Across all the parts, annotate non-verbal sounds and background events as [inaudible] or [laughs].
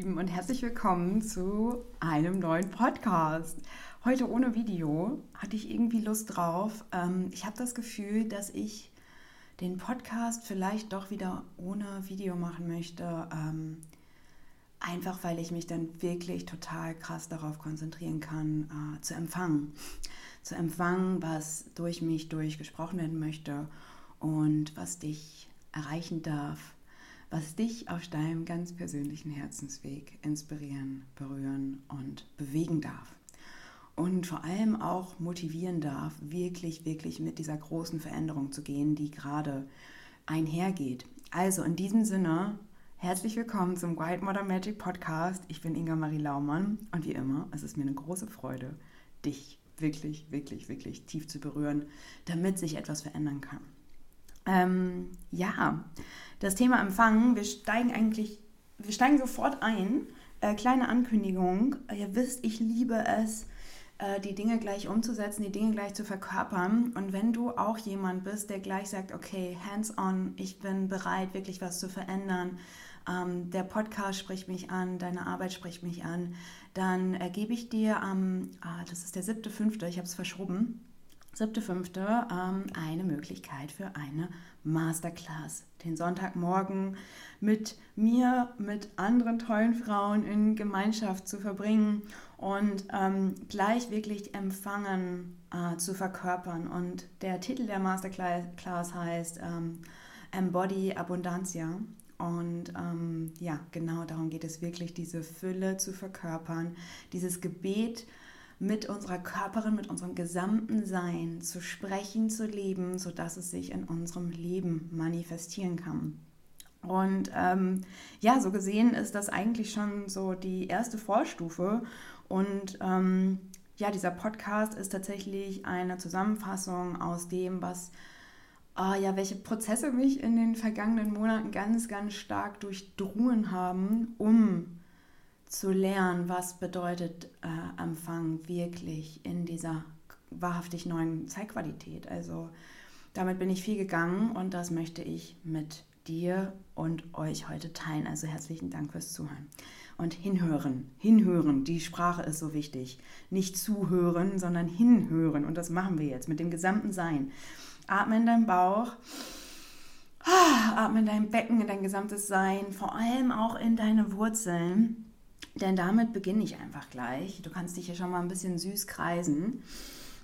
Lieben und herzlich willkommen zu einem neuen Podcast. Heute ohne Video hatte ich irgendwie Lust drauf. Ähm, ich habe das Gefühl, dass ich den Podcast vielleicht doch wieder ohne Video machen möchte. Ähm, einfach weil ich mich dann wirklich total krass darauf konzentrieren kann, äh, zu empfangen. Zu empfangen, was durch mich durchgesprochen werden möchte und was dich erreichen darf was dich auf deinem ganz persönlichen Herzensweg inspirieren, berühren und bewegen darf. Und vor allem auch motivieren darf, wirklich, wirklich mit dieser großen Veränderung zu gehen, die gerade einhergeht. Also in diesem Sinne, herzlich willkommen zum White Modern Magic Podcast. Ich bin Inga Marie Laumann und wie immer, es ist mir eine große Freude, dich wirklich, wirklich, wirklich tief zu berühren, damit sich etwas verändern kann. Ähm, ja, das Thema Empfangen, wir steigen eigentlich, wir steigen sofort ein. Äh, kleine Ankündigung, ihr wisst, ich liebe es, äh, die Dinge gleich umzusetzen, die Dinge gleich zu verkörpern. Und wenn du auch jemand bist, der gleich sagt, okay, hands on, ich bin bereit, wirklich was zu verändern, ähm, der Podcast spricht mich an, deine Arbeit spricht mich an, dann äh, gebe ich dir am, ah, das ist der siebte, fünfte, ich habe es verschoben, siebte, fünfte, ähm, eine Möglichkeit für eine Masterclass. Den Sonntagmorgen mit mir, mit anderen tollen Frauen in Gemeinschaft zu verbringen und ähm, gleich wirklich empfangen äh, zu verkörpern. Und der Titel der Masterclass heißt ähm, Embody Abundantia. Und ähm, ja, genau darum geht es wirklich, diese Fülle zu verkörpern, dieses Gebet mit unserer Körperin, mit unserem gesamten Sein zu sprechen, zu leben, sodass es sich in unserem Leben manifestieren kann. Und ähm, ja, so gesehen ist das eigentlich schon so die erste Vorstufe. Und ähm, ja, dieser Podcast ist tatsächlich eine Zusammenfassung aus dem, was oh ja, welche Prozesse mich in den vergangenen Monaten ganz, ganz stark durchdrungen haben, um zu lernen, was bedeutet äh, Empfang wirklich in dieser wahrhaftig neuen Zeitqualität. Also damit bin ich viel gegangen und das möchte ich mit dir und euch heute teilen. Also herzlichen Dank fürs Zuhören. Und hinhören, hinhören, die Sprache ist so wichtig. Nicht zuhören, sondern hinhören. Und das machen wir jetzt mit dem gesamten Sein. Atme in deinen Bauch. Atme in dein Becken, in dein gesamtes Sein, vor allem auch in deine Wurzeln. Denn damit beginne ich einfach gleich. Du kannst dich hier schon mal ein bisschen süß kreisen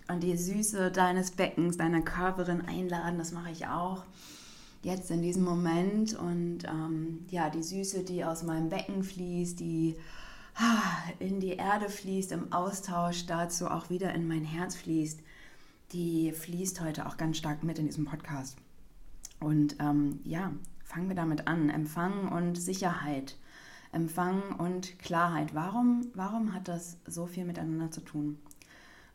und die Süße deines Beckens, deiner Körperin einladen. Das mache ich auch jetzt in diesem Moment. Und ähm, ja, die Süße, die aus meinem Becken fließt, die in die Erde fließt, im Austausch dazu auch wieder in mein Herz fließt, die fließt heute auch ganz stark mit in diesem Podcast. Und ähm, ja, fangen wir damit an. Empfang und Sicherheit Empfang und Klarheit. Warum, warum hat das so viel miteinander zu tun?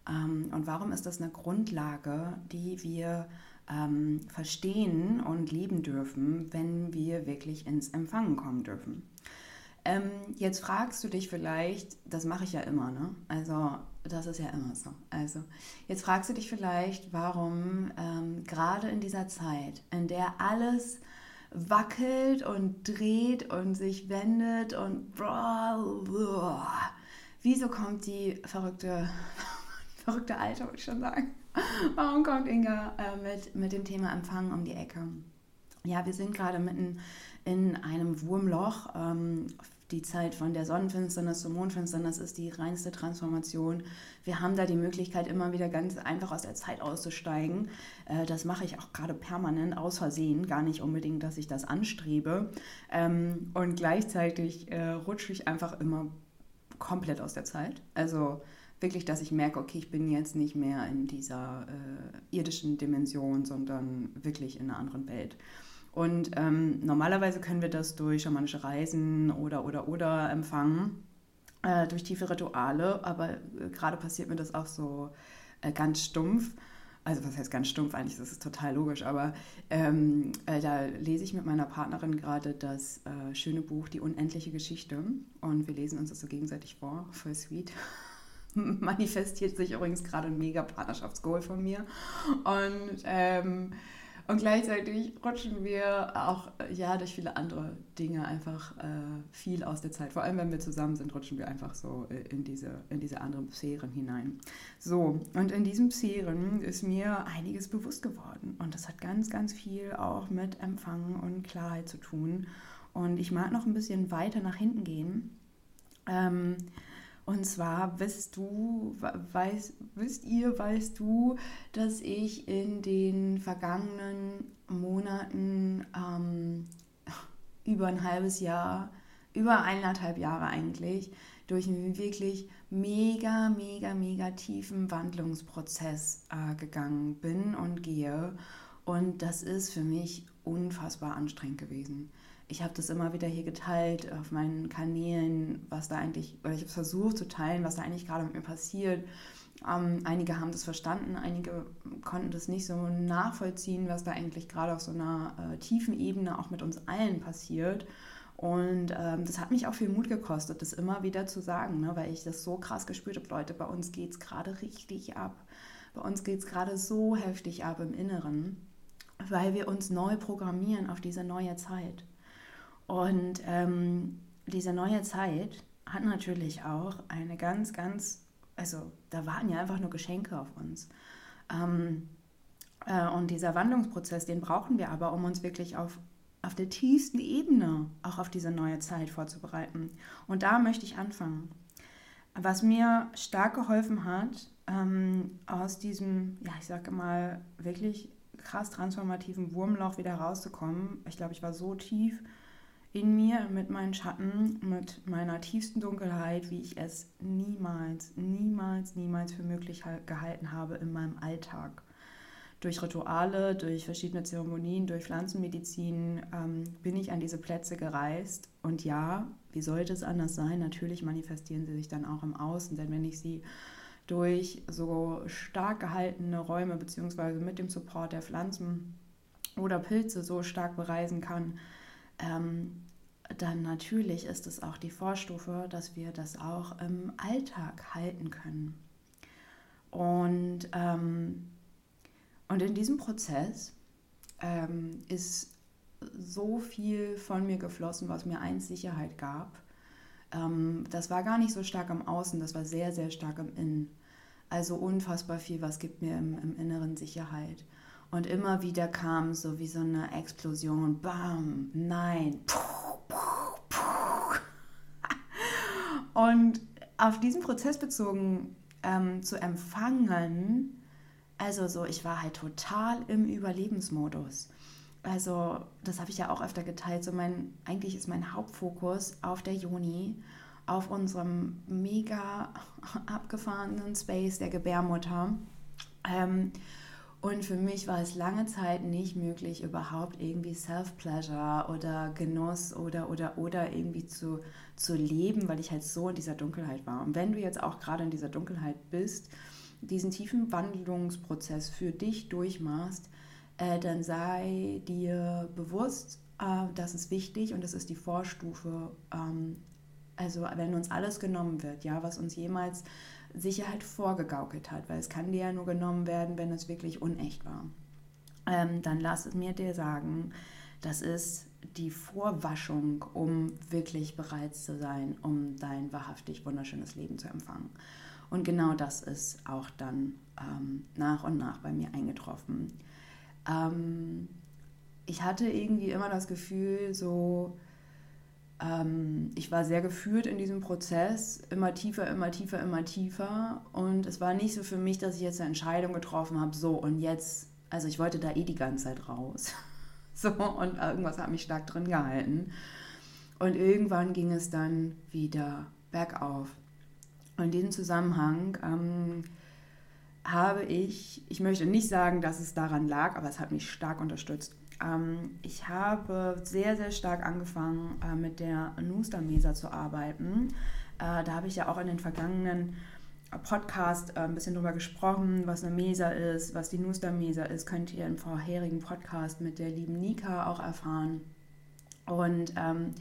Ähm, und warum ist das eine Grundlage, die wir ähm, verstehen und leben dürfen, wenn wir wirklich ins Empfangen kommen dürfen? Ähm, jetzt fragst du dich vielleicht, das mache ich ja immer, ne? Also das ist ja immer so. Also jetzt fragst du dich vielleicht, warum ähm, gerade in dieser Zeit, in der alles wackelt und dreht und sich wendet und wieso kommt die verrückte, [laughs] verrückte Alte, würde ich schon sagen. Warum kommt Inga äh, mit, mit dem Thema Empfang um die Ecke? Ja, wir sind gerade mitten in einem Wurmloch. Die Zeit von der Sonnenfinsternis zur Mondfinsternis ist die reinste Transformation. Wir haben da die Möglichkeit, immer wieder ganz einfach aus der Zeit auszusteigen. Äh, das mache ich auch gerade permanent aus Versehen, gar nicht unbedingt, dass ich das anstrebe. Ähm, und gleichzeitig äh, rutsche ich einfach immer komplett aus der Zeit. Also wirklich, dass ich merke, okay, ich bin jetzt nicht mehr in dieser äh, irdischen Dimension, sondern wirklich in einer anderen Welt. Und ähm, normalerweise können wir das durch schamanische Reisen oder oder oder empfangen, äh, durch tiefe Rituale, aber äh, gerade passiert mir das auch so äh, ganz stumpf. Also was heißt ganz stumpf eigentlich, das ist total logisch, aber ähm, äh, da lese ich mit meiner Partnerin gerade das äh, schöne Buch Die unendliche Geschichte und wir lesen uns das so gegenseitig vor, voll sweet [laughs] manifestiert sich übrigens gerade ein mega Partnerschaftsgoal von mir. Und ähm, Und gleichzeitig rutschen wir auch ja durch viele andere Dinge einfach äh, viel aus der Zeit. Vor allem, wenn wir zusammen sind, rutschen wir einfach so äh, in diese, in diese anderen Sphären hinein. So, und in diesen Sphären ist mir einiges bewusst geworden. Und das hat ganz, ganz viel auch mit Empfangen und Klarheit zu tun. Und ich mag noch ein bisschen weiter nach hinten gehen. Ähm, und zwar wisst du, weißt, wisst ihr, weißt du, dass ich in den vergangenen Monaten ähm, [laughs] über ein halbes Jahr, über eineinhalb Jahre eigentlich, durch einen wirklich mega, mega, mega tiefen Wandlungsprozess äh, gegangen bin und gehe. Und das ist für mich unfassbar anstrengend gewesen ich habe das immer wieder hier geteilt auf meinen Kanälen, was da eigentlich, oder ich habe versucht zu teilen, was da eigentlich gerade mit mir passiert. Ähm, einige haben das verstanden, einige konnten das nicht so nachvollziehen, was da eigentlich gerade auf so einer äh, tiefen Ebene auch mit uns allen passiert. Und ähm, das hat mich auch viel Mut gekostet, das immer wieder zu sagen, ne, weil ich das so krass gespürt habe, Leute, bei uns geht es gerade richtig ab. Bei uns geht es gerade so heftig ab im Inneren, weil wir uns neu programmieren auf diese neue Zeit. Und ähm, diese neue Zeit hat natürlich auch eine ganz, ganz, also da warten ja einfach nur Geschenke auf uns. Ähm, äh, und dieser Wandlungsprozess, den brauchen wir aber, um uns wirklich auf, auf der tiefsten Ebene auch auf diese neue Zeit vorzubereiten. Und da möchte ich anfangen. Was mir stark geholfen hat, ähm, aus diesem, ja, ich sage mal, wirklich krass transformativen Wurmloch wieder rauszukommen. Ich glaube, ich war so tief in mir, mit meinen Schatten, mit meiner tiefsten Dunkelheit, wie ich es niemals, niemals, niemals für möglich gehalten habe in meinem Alltag. Durch Rituale, durch verschiedene Zeremonien, durch Pflanzenmedizin ähm, bin ich an diese Plätze gereist. Und ja, wie sollte es anders sein? Natürlich manifestieren sie sich dann auch im Außen, denn wenn ich sie durch so stark gehaltene Räume beziehungsweise mit dem Support der Pflanzen oder Pilze so stark bereisen kann, ähm, dann natürlich ist es auch die Vorstufe, dass wir das auch im Alltag halten können. Und, ähm, und in diesem Prozess ähm, ist so viel von mir geflossen, was mir eins Sicherheit gab. Ähm, das war gar nicht so stark im Außen, das war sehr, sehr stark im Innen. Also unfassbar viel, was gibt mir im, im Inneren Sicherheit. Und immer wieder kam so wie so eine Explosion, bam, nein, puh, puh, puh. Und auf diesen Prozess bezogen ähm, zu empfangen, also so, ich war halt total im Überlebensmodus. Also, das habe ich ja auch öfter geteilt. So mein, eigentlich ist mein Hauptfokus auf der Juni, auf unserem mega [laughs] abgefahrenen Space der Gebärmutter. Ähm, und für mich war es lange Zeit nicht möglich, überhaupt irgendwie Self-Pleasure oder Genuss oder, oder, oder irgendwie zu, zu leben, weil ich halt so in dieser Dunkelheit war. Und wenn du jetzt auch gerade in dieser Dunkelheit bist, diesen tiefen Wandlungsprozess für dich durchmachst, äh, dann sei dir bewusst, äh, das ist wichtig und das ist die Vorstufe. Ähm, also wenn uns alles genommen wird, ja, was uns jemals Sicherheit vorgegaukelt hat, weil es kann dir ja nur genommen werden, wenn es wirklich unecht war. Ähm, dann lass es mir dir sagen, das ist die Vorwaschung, um wirklich bereit zu sein, um dein wahrhaftig wunderschönes Leben zu empfangen. Und genau das ist auch dann ähm, nach und nach bei mir eingetroffen. Ähm, ich hatte irgendwie immer das Gefühl, so, ähm, ich war sehr geführt in diesem Prozess, immer tiefer, immer tiefer, immer tiefer. Und es war nicht so für mich, dass ich jetzt eine Entscheidung getroffen habe, so und jetzt, also ich wollte da eh die ganze Zeit raus. [laughs] so, und irgendwas hat mich stark drin gehalten. Und irgendwann ging es dann wieder bergauf. Und in diesem Zusammenhang ähm, habe ich, ich möchte nicht sagen, dass es daran lag, aber es hat mich stark unterstützt. Ähm, ich habe sehr, sehr stark angefangen, äh, mit der Nuster Mesa zu arbeiten. Äh, da habe ich ja auch in den vergangenen Podcast äh, ein bisschen drüber gesprochen, was eine Mesa ist, was die Nuster Mesa ist, könnt ihr im vorherigen Podcast mit der lieben Nika auch erfahren. Und ähm,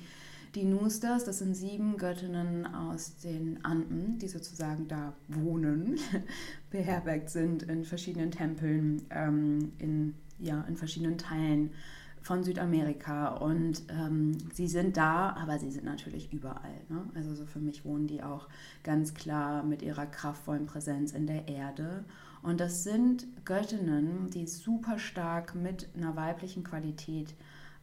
die Nusters, das sind sieben Göttinnen aus den Anden, die sozusagen da wohnen, [laughs] beherbergt sind in verschiedenen Tempeln ähm, in ja, in verschiedenen Teilen von Südamerika und ähm, sie sind da, aber sie sind natürlich überall. Ne? Also so für mich wohnen die auch ganz klar mit ihrer kraftvollen Präsenz in der Erde. Und das sind Göttinnen, die super stark mit einer weiblichen Qualität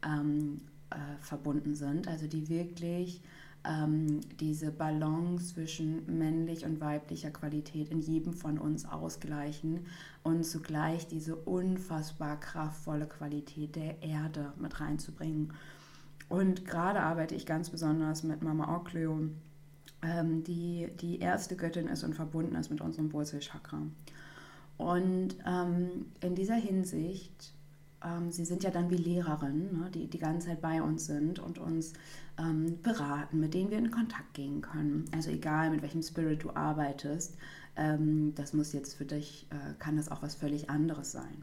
ähm, äh, verbunden sind, also die wirklich ähm, diese Balance zwischen männlich und weiblicher Qualität in jedem von uns ausgleichen und zugleich diese unfassbar kraftvolle Qualität der Erde mit reinzubringen. Und gerade arbeite ich ganz besonders mit Mama Okleo, ähm, die die erste Göttin ist und verbunden ist mit unserem Wurzelchakra. Und ähm, in dieser Hinsicht ähm, sie sind ja dann wie Lehrerinnen, ne, die die ganze Zeit bei uns sind und uns ähm, beraten, mit denen wir in Kontakt gehen können. Also egal, mit welchem Spirit du arbeitest, ähm, das muss jetzt für dich, äh, kann das auch was völlig anderes sein.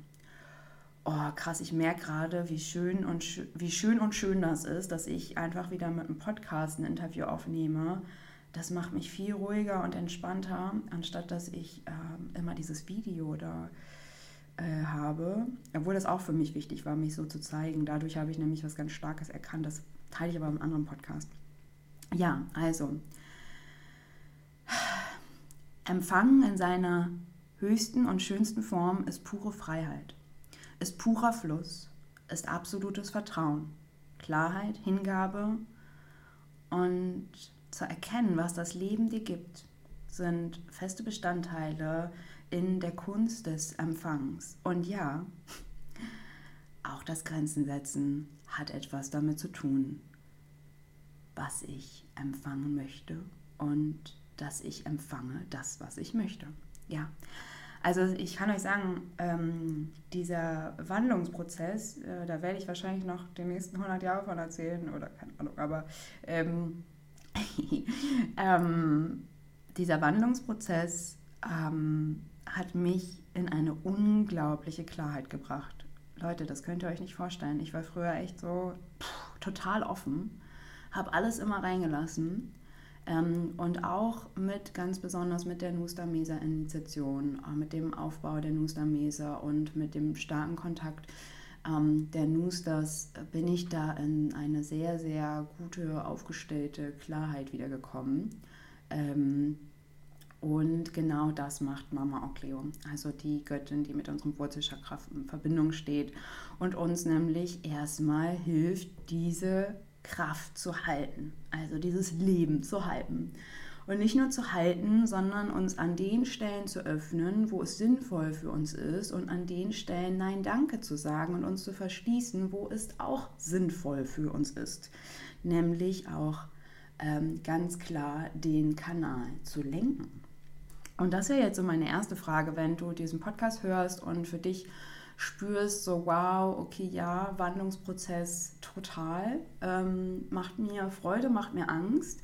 Oh, krass, ich merke gerade, wie schön, und sch wie schön und schön das ist, dass ich einfach wieder mit einem Podcast ein Interview aufnehme. Das macht mich viel ruhiger und entspannter, anstatt dass ich äh, immer dieses Video da äh, habe, obwohl das auch für mich wichtig war, mich so zu zeigen. Dadurch habe ich nämlich was ganz Starkes erkannt. Das teile ich aber im anderen Podcast. Ja, also Empfangen in seiner höchsten und schönsten Form ist pure Freiheit, ist purer Fluss, ist absolutes Vertrauen, Klarheit, Hingabe und zu erkennen, was das Leben dir gibt, sind feste Bestandteile in der Kunst des Empfangs. Und ja, [laughs] auch das Grenzen setzen hat etwas damit zu tun, was ich empfangen möchte und dass ich empfange das, was ich möchte. Ja, also ich kann euch sagen, ähm, dieser Wandlungsprozess, äh, da werde ich wahrscheinlich noch die nächsten 100 Jahre von erzählen oder keine Ahnung, aber ähm, [laughs] ähm, dieser Wandlungsprozess ähm, hat mich in eine unglaubliche Klarheit gebracht. Leute, das könnt ihr euch nicht vorstellen. Ich war früher echt so pff, total offen, habe alles immer reingelassen ähm, und auch mit ganz besonders mit der Nusta Mesa Initiation, äh, mit dem Aufbau der Nusta Mesa und mit dem starken Kontakt ähm, der Nustas bin ich da in eine sehr, sehr gute, aufgestellte Klarheit wiedergekommen. Ähm, und genau das macht Mama Okleo, also die Göttin, die mit unserem Wurzelchakra in Verbindung steht und uns nämlich erstmal hilft, diese Kraft zu halten, also dieses Leben zu halten. Und nicht nur zu halten, sondern uns an den Stellen zu öffnen, wo es sinnvoll für uns ist und an den Stellen Nein Danke zu sagen und uns zu verschließen, wo es auch sinnvoll für uns ist. Nämlich auch ähm, ganz klar den Kanal zu lenken. Und das wäre jetzt so meine erste Frage, wenn du diesen Podcast hörst und für dich spürst, so wow, okay, ja, Wandlungsprozess total, ähm, macht mir Freude, macht mir Angst.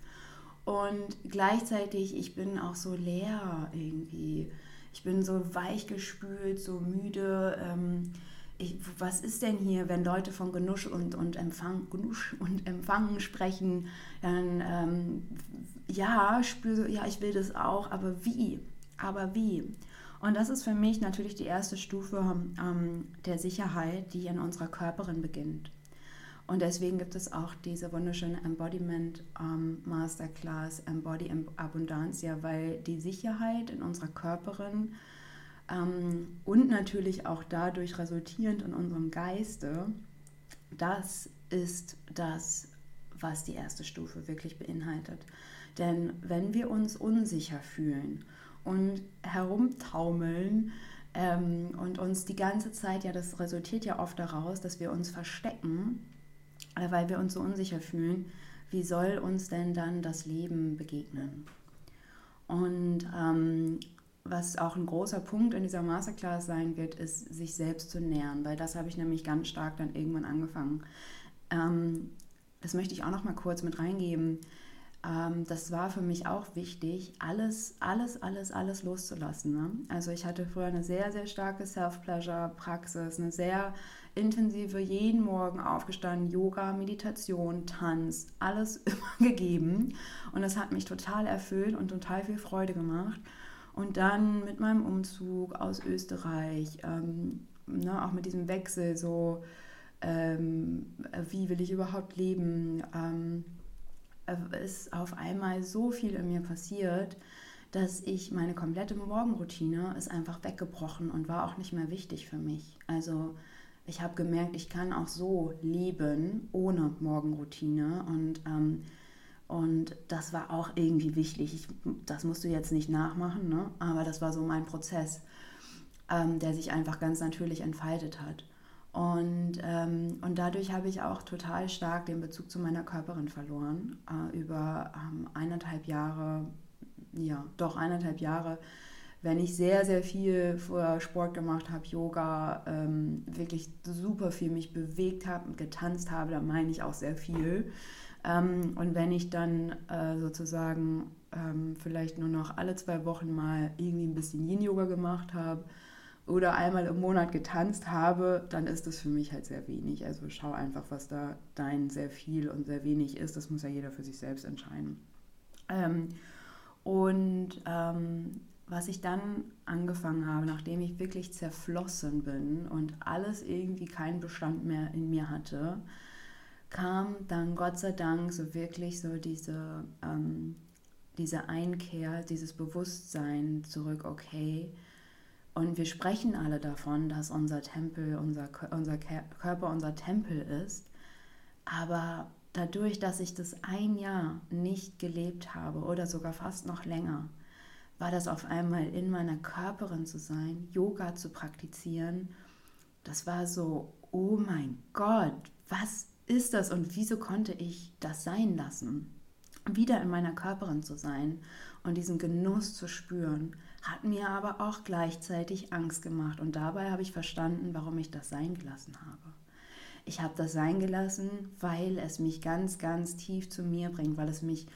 Und gleichzeitig, ich bin auch so leer irgendwie. Ich bin so weich gespült, so müde. Ähm, ich, was ist denn hier, wenn Leute von Genusch und, und, Empfang, Genusch und Empfangen sprechen, dann ähm, ja, spüre ja, ich will das auch, aber wie? Aber wie? Und das ist für mich natürlich die erste Stufe ähm, der Sicherheit, die in unserer Körperin beginnt. Und deswegen gibt es auch diese wunderschöne Embodiment ähm, Masterclass Embody Abundantia, weil die Sicherheit in unserer Körperin und natürlich auch dadurch resultierend in unserem Geiste, das ist das, was die erste Stufe wirklich beinhaltet. Denn wenn wir uns unsicher fühlen und herumtaumeln ähm, und uns die ganze Zeit, ja, das resultiert ja oft daraus, dass wir uns verstecken, äh, weil wir uns so unsicher fühlen, wie soll uns denn dann das Leben begegnen? Und ähm, was auch ein großer Punkt in dieser Masterclass sein wird, ist, sich selbst zu nähern, weil das habe ich nämlich ganz stark dann irgendwann angefangen. Ähm, das möchte ich auch noch mal kurz mit reingeben ähm, das war für mich auch wichtig, alles, alles, alles, alles loszulassen. Ne? Also ich hatte früher eine sehr, sehr starke Self-Pleasure-Praxis, eine sehr intensive, jeden Morgen aufgestanden, Yoga, Meditation, Tanz, alles [laughs] immer gegeben. Und das hat mich total erfüllt und total viel Freude gemacht. Und dann mit meinem Umzug aus Österreich ähm, ne, auch mit diesem Wechsel, so ähm, wie will ich überhaupt leben, ähm, ist auf einmal so viel in mir passiert, dass ich meine komplette Morgenroutine ist einfach weggebrochen und war auch nicht mehr wichtig für mich. Also ich habe gemerkt, ich kann auch so leben ohne Morgenroutine und ähm, und das war auch irgendwie wichtig. Ich, das musst du jetzt nicht nachmachen, ne? aber das war so mein Prozess, ähm, der sich einfach ganz natürlich entfaltet hat. Und, ähm, und dadurch habe ich auch total stark den Bezug zu meiner Körperin verloren. Äh, über ähm, eineinhalb Jahre, ja, doch eineinhalb Jahre, wenn ich sehr, sehr viel vorher Sport gemacht habe, Yoga, ähm, wirklich super viel mich bewegt habe und getanzt habe, da meine ich auch sehr viel. Ähm, und wenn ich dann äh, sozusagen ähm, vielleicht nur noch alle zwei Wochen mal irgendwie ein bisschen Yin-Yoga gemacht habe oder einmal im Monat getanzt habe, dann ist das für mich halt sehr wenig. Also schau einfach, was da dein sehr viel und sehr wenig ist. Das muss ja jeder für sich selbst entscheiden. Ähm, und ähm, was ich dann angefangen habe, nachdem ich wirklich zerflossen bin und alles irgendwie keinen Bestand mehr in mir hatte, kam dann Gott sei Dank so wirklich so diese, ähm, diese Einkehr, dieses Bewusstsein zurück, okay. Und wir sprechen alle davon, dass unser Tempel, unser, unser Körper unser Tempel ist. Aber dadurch, dass ich das ein Jahr nicht gelebt habe oder sogar fast noch länger, war das auf einmal in meiner Körperin zu sein, Yoga zu praktizieren. Das war so, oh mein Gott, was ist das und wieso konnte ich das sein lassen? Wieder in meiner Körperin zu sein und diesen Genuss zu spüren, hat mir aber auch gleichzeitig Angst gemacht. Und dabei habe ich verstanden, warum ich das sein gelassen habe. Ich habe das sein gelassen, weil es mich ganz, ganz tief zu mir bringt, weil es mich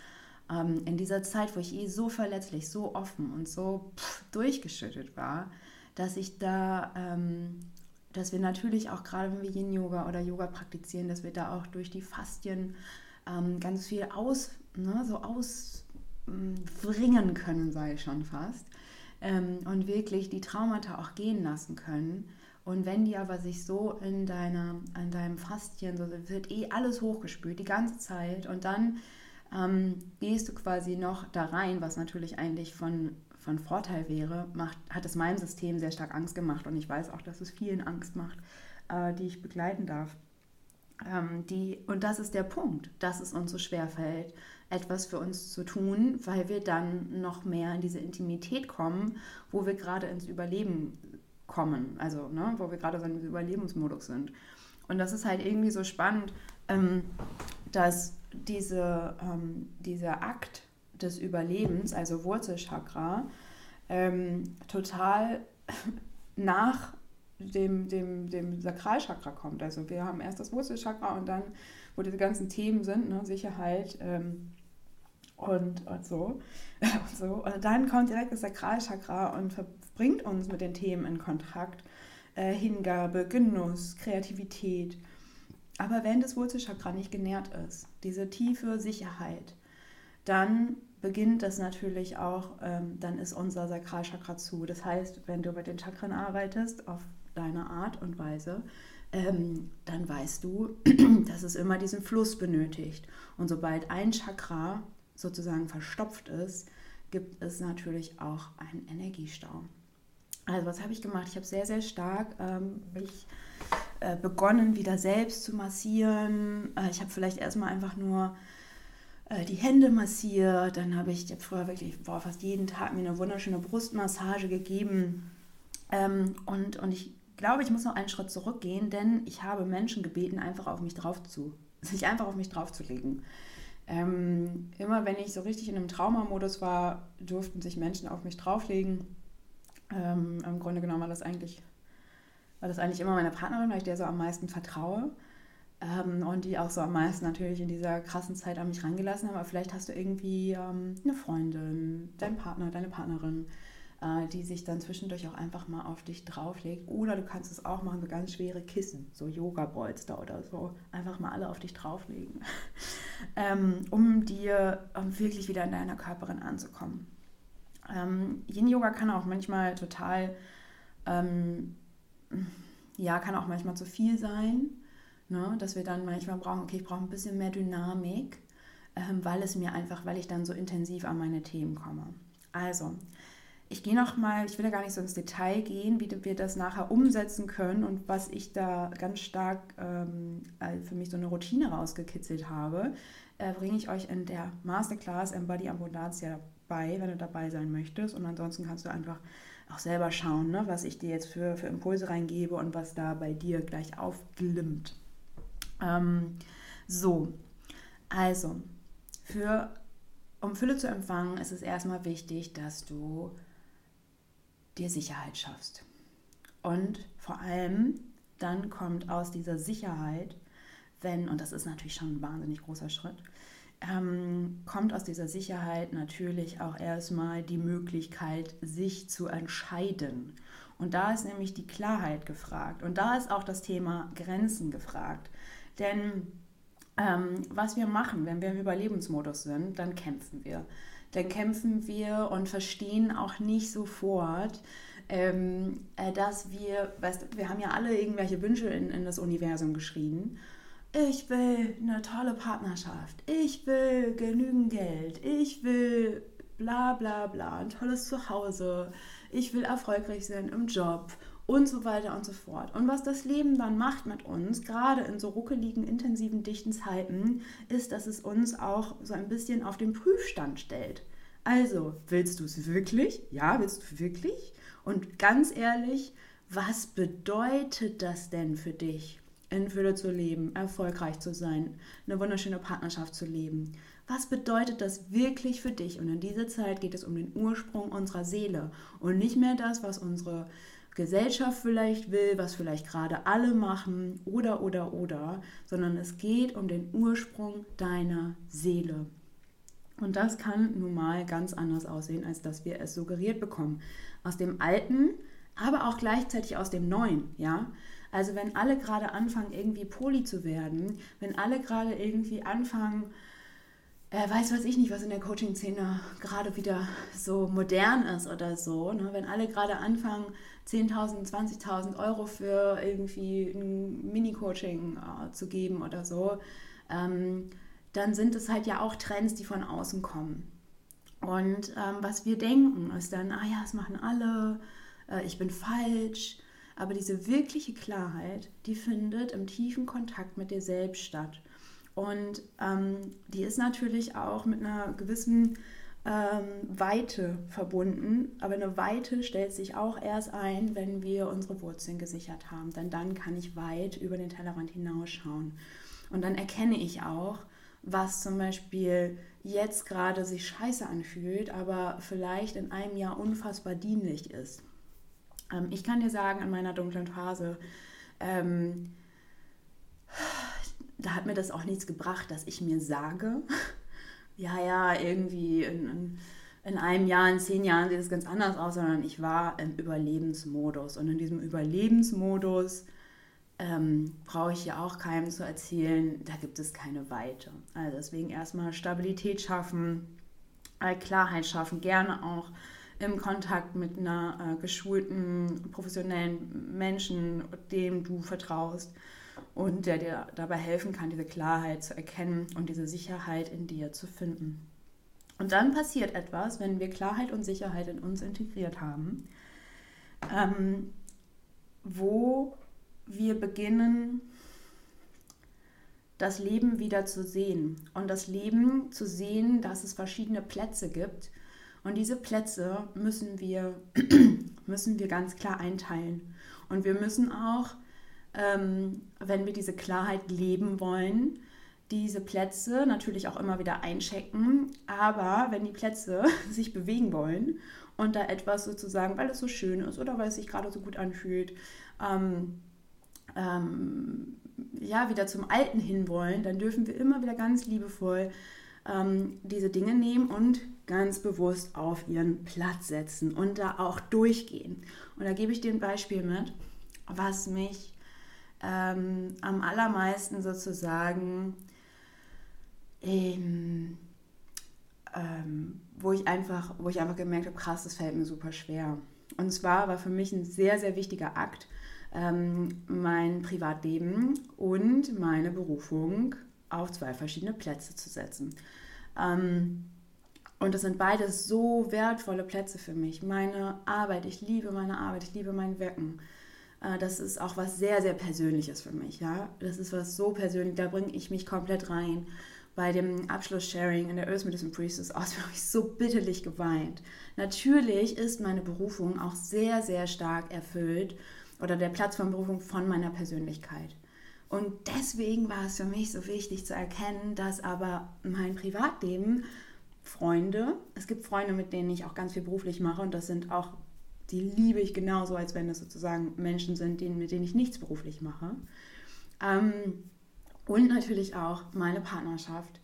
ähm, in dieser Zeit, wo ich eh so verletzlich, so offen und so pff, durchgeschüttet war, dass ich da ähm, dass wir natürlich auch gerade, wenn wir Yin-Yoga oder Yoga praktizieren, dass wir da auch durch die Faszien ähm, ganz viel aus, ne, so ausbringen können, sei ich schon fast. Ähm, und wirklich die Traumata auch gehen lassen können. Und wenn die aber sich so in, deiner, in deinem Faszien, so wird eh alles hochgespült die ganze Zeit und dann ähm, gehst du quasi noch da rein, was natürlich eigentlich von von Vorteil wäre, macht, hat es meinem System sehr stark Angst gemacht und ich weiß auch, dass es vielen Angst macht, äh, die ich begleiten darf. Ähm, die, und das ist der Punkt, dass es uns so schwer fällt, etwas für uns zu tun, weil wir dann noch mehr in diese Intimität kommen, wo wir gerade ins Überleben kommen, also ne, wo wir gerade so in diesem Überlebensmodus sind. Und das ist halt irgendwie so spannend, ähm, dass diese, ähm, dieser Akt des Überlebens, also Wurzelchakra, ähm, total [laughs] nach dem, dem, dem Sakralchakra kommt. Also wir haben erst das Wurzelchakra und dann, wo diese ganzen Themen sind, ne, Sicherheit ähm, und, und, so, [laughs] und so. Und dann kommt direkt das Sakralchakra und bringt uns mit den Themen in Kontakt. Äh, Hingabe, Genuss, Kreativität. Aber wenn das Wurzelchakra nicht genährt ist, diese tiefe Sicherheit, dann beginnt das natürlich auch, ähm, dann ist unser Sakralchakra zu. Das heißt, wenn du mit den Chakren arbeitest, auf deine Art und Weise, ähm, dann weißt du, [clears throat] dass es immer diesen Fluss benötigt. Und sobald ein Chakra sozusagen verstopft ist, gibt es natürlich auch einen Energiestau. Also was habe ich gemacht? Ich habe sehr, sehr stark ähm, mich äh, begonnen, wieder selbst zu massieren. Äh, ich habe vielleicht erstmal einfach nur die Hände massiert. Dann habe ich, ich hab früher wirklich boah, fast jeden Tag mir eine wunderschöne Brustmassage gegeben. Ähm, und, und ich glaube, ich muss noch einen Schritt zurückgehen, denn ich habe Menschen gebeten, einfach auf mich drauf zu, [laughs] sich einfach auf mich draufzulegen. Ähm, immer wenn ich so richtig in einem Traumamodus war, durften sich Menschen auf mich drauflegen. Ähm, Im Grunde genommen war das eigentlich, war das eigentlich immer meine Partnerin, weil ich der so am meisten vertraue. Ähm, und die auch so am meisten natürlich in dieser krassen Zeit an mich rangelassen haben. Aber vielleicht hast du irgendwie ähm, eine Freundin, deinen Partner, deine Partnerin, äh, die sich dann zwischendurch auch einfach mal auf dich drauflegt. Oder du kannst es auch machen, so ganz schwere Kissen, so Yoga-Bolster oder so. Einfach mal alle auf dich drauflegen, [laughs] ähm, um dir wirklich wieder in deiner Körperin anzukommen. Ähm, Yin-Yoga kann auch manchmal total ähm, Ja, kann auch manchmal zu viel sein, ne? dass wir dann manchmal brauchen, okay, ich brauche ein bisschen mehr Dynamik, ähm, weil es mir einfach, weil ich dann so intensiv an meine Themen komme. Also, ich gehe noch mal, ich will ja gar nicht so ins Detail gehen, wie wir das nachher umsetzen können und was ich da ganz stark ähm, für mich so eine Routine rausgekitzelt habe, äh, bringe ich euch in der Masterclass Embody Abundantia bei, wenn du dabei sein möchtest. Und ansonsten kannst du einfach auch selber schauen, ne, was ich dir jetzt für, für Impulse reingebe und was da bei dir gleich aufglimmt. Ähm, so, also, für, um Fülle zu empfangen, ist es erstmal wichtig, dass du dir Sicherheit schaffst. Und vor allem dann kommt aus dieser Sicherheit, wenn, und das ist natürlich schon ein wahnsinnig großer Schritt, ähm, kommt aus dieser Sicherheit natürlich auch erstmal die Möglichkeit, sich zu entscheiden. Und da ist nämlich die Klarheit gefragt. Und da ist auch das Thema Grenzen gefragt. Denn ähm, was wir machen, wenn wir im Überlebensmodus sind, dann kämpfen wir. Dann kämpfen wir und verstehen auch nicht sofort, ähm, äh, dass wir, weißt, wir haben ja alle irgendwelche Wünsche in, in das Universum geschrieben ich will eine tolle Partnerschaft, ich will genügend Geld, ich will bla bla bla, ein tolles Zuhause, ich will erfolgreich sein im Job und so weiter und so fort. Und was das Leben dann macht mit uns, gerade in so ruckeligen, intensiven, dichten Zeiten, ist, dass es uns auch so ein bisschen auf den Prüfstand stellt. Also, willst du es wirklich? Ja, willst du wirklich? Und ganz ehrlich, was bedeutet das denn für dich? in Fülle zu leben, erfolgreich zu sein, eine wunderschöne Partnerschaft zu leben. Was bedeutet das wirklich für dich? Und in dieser Zeit geht es um den Ursprung unserer Seele und nicht mehr das, was unsere Gesellschaft vielleicht will, was vielleicht gerade alle machen oder oder oder, sondern es geht um den Ursprung deiner Seele. Und das kann nun mal ganz anders aussehen, als dass wir es suggeriert bekommen. Aus dem Alten, aber auch gleichzeitig aus dem Neuen, ja. Also wenn alle gerade anfangen, irgendwie Poli zu werden, wenn alle gerade irgendwie anfangen, äh, weiß was ich nicht, was in der Coaching-Szene gerade wieder so modern ist oder so, ne? wenn alle gerade anfangen, 10.000, 20.000 Euro für irgendwie ein Mini-Coaching äh, zu geben oder so, ähm, dann sind es halt ja auch Trends, die von außen kommen. Und ähm, was wir denken, ist dann, ah ja, das machen alle, äh, ich bin falsch, aber diese wirkliche Klarheit, die findet im tiefen Kontakt mit dir selbst statt. Und ähm, die ist natürlich auch mit einer gewissen ähm, Weite verbunden. Aber eine Weite stellt sich auch erst ein, wenn wir unsere Wurzeln gesichert haben. Denn dann kann ich weit über den Tellerrand hinausschauen. Und dann erkenne ich auch, was zum Beispiel jetzt gerade sich scheiße anfühlt, aber vielleicht in einem Jahr unfassbar dienlich ist. Ähm, ich kann dir sagen, in meiner dunklen Phase, ähm, da hat mir das auch nichts gebracht, dass ich mir sage, ja, ja, irgendwie in, in, in, einem Jahr, in zehn Jahren sieht es ganz anders aus, sondern ich war im Überlebensmodus. Und in diesem Überlebensmodus ähm, brauche ich ja auch keinem zu erzählen, da gibt es keine Weite. Also deswegen erstmal Stabilität schaffen, äh, Klarheit schaffen, gerne auch im Kontakt mit einer äh, geschulten, professionellen Menschen, dem du vertraust und der dir dabei helfen kann, diese Klarheit zu erkennen und diese Sicherheit in dir zu finden. Und dann passiert etwas, wenn wir Klarheit und Sicherheit in uns integriert haben, ähm, wo wir beginnen, das Leben wieder zu sehen. Und das Leben zu sehen, dass es verschiedene Plätze gibt, und diese Plätze müssen wir, [clears throat] müssen wir ganz klar einteilen. Und wir müssen auch, ähm, wenn wir diese Klarheit leben wollen, diese Plätze natürlich auch immer wieder einchecken. Aber wenn die Plätze [laughs] sich bewegen wollen und da etwas sozusagen, weil es so schön ist oder weil es sich gerade so gut anfühlt, ähm, ähm, ja, wieder zum Alten hinwollen, dann dürfen wir immer wieder ganz liebevoll ähm, diese Dinge nehmen und ganz bewusst auf ihren Platz setzen und da auch durchgehen. Und da gebe ich dir ein Beispiel mit, was mich ähm, am allermeisten sozusagen, in, ähm, wo ich einfach, wo ich einfach gemerkt habe, krass, das fällt mir super schwer. Und zwar war für mich ein sehr, sehr wichtiger Akt, ähm, mein Privatleben und meine Berufung auf zwei verschiedene Plätze zu setzen. Ähm, und das sind beides so wertvolle Plätze für mich. Meine Arbeit, ich liebe meine Arbeit, ich liebe mein Wirken. Äh, das ist auch was sehr, sehr Persönliches für mich. Ja? Das ist was so persönlich, da bringe ich mich komplett rein. Bei dem Abschluss-Sharing in der Earth Medicine Priestess [laughs] aus habe ich so bitterlich geweint. Natürlich ist meine Berufung auch sehr, sehr stark erfüllt oder der Platz von Berufung von meiner Persönlichkeit. Und deswegen war es für mich so wichtig zu erkennen, dass aber mein Privatleben Freunde, es gibt Freunde, mit denen ich auch ganz viel beruflich mache und das sind auch, die liebe ich genauso, als wenn es sozusagen Menschen sind, mit denen ich nichts beruflich mache. Ähm, und natürlich auch meine Partnerschaft,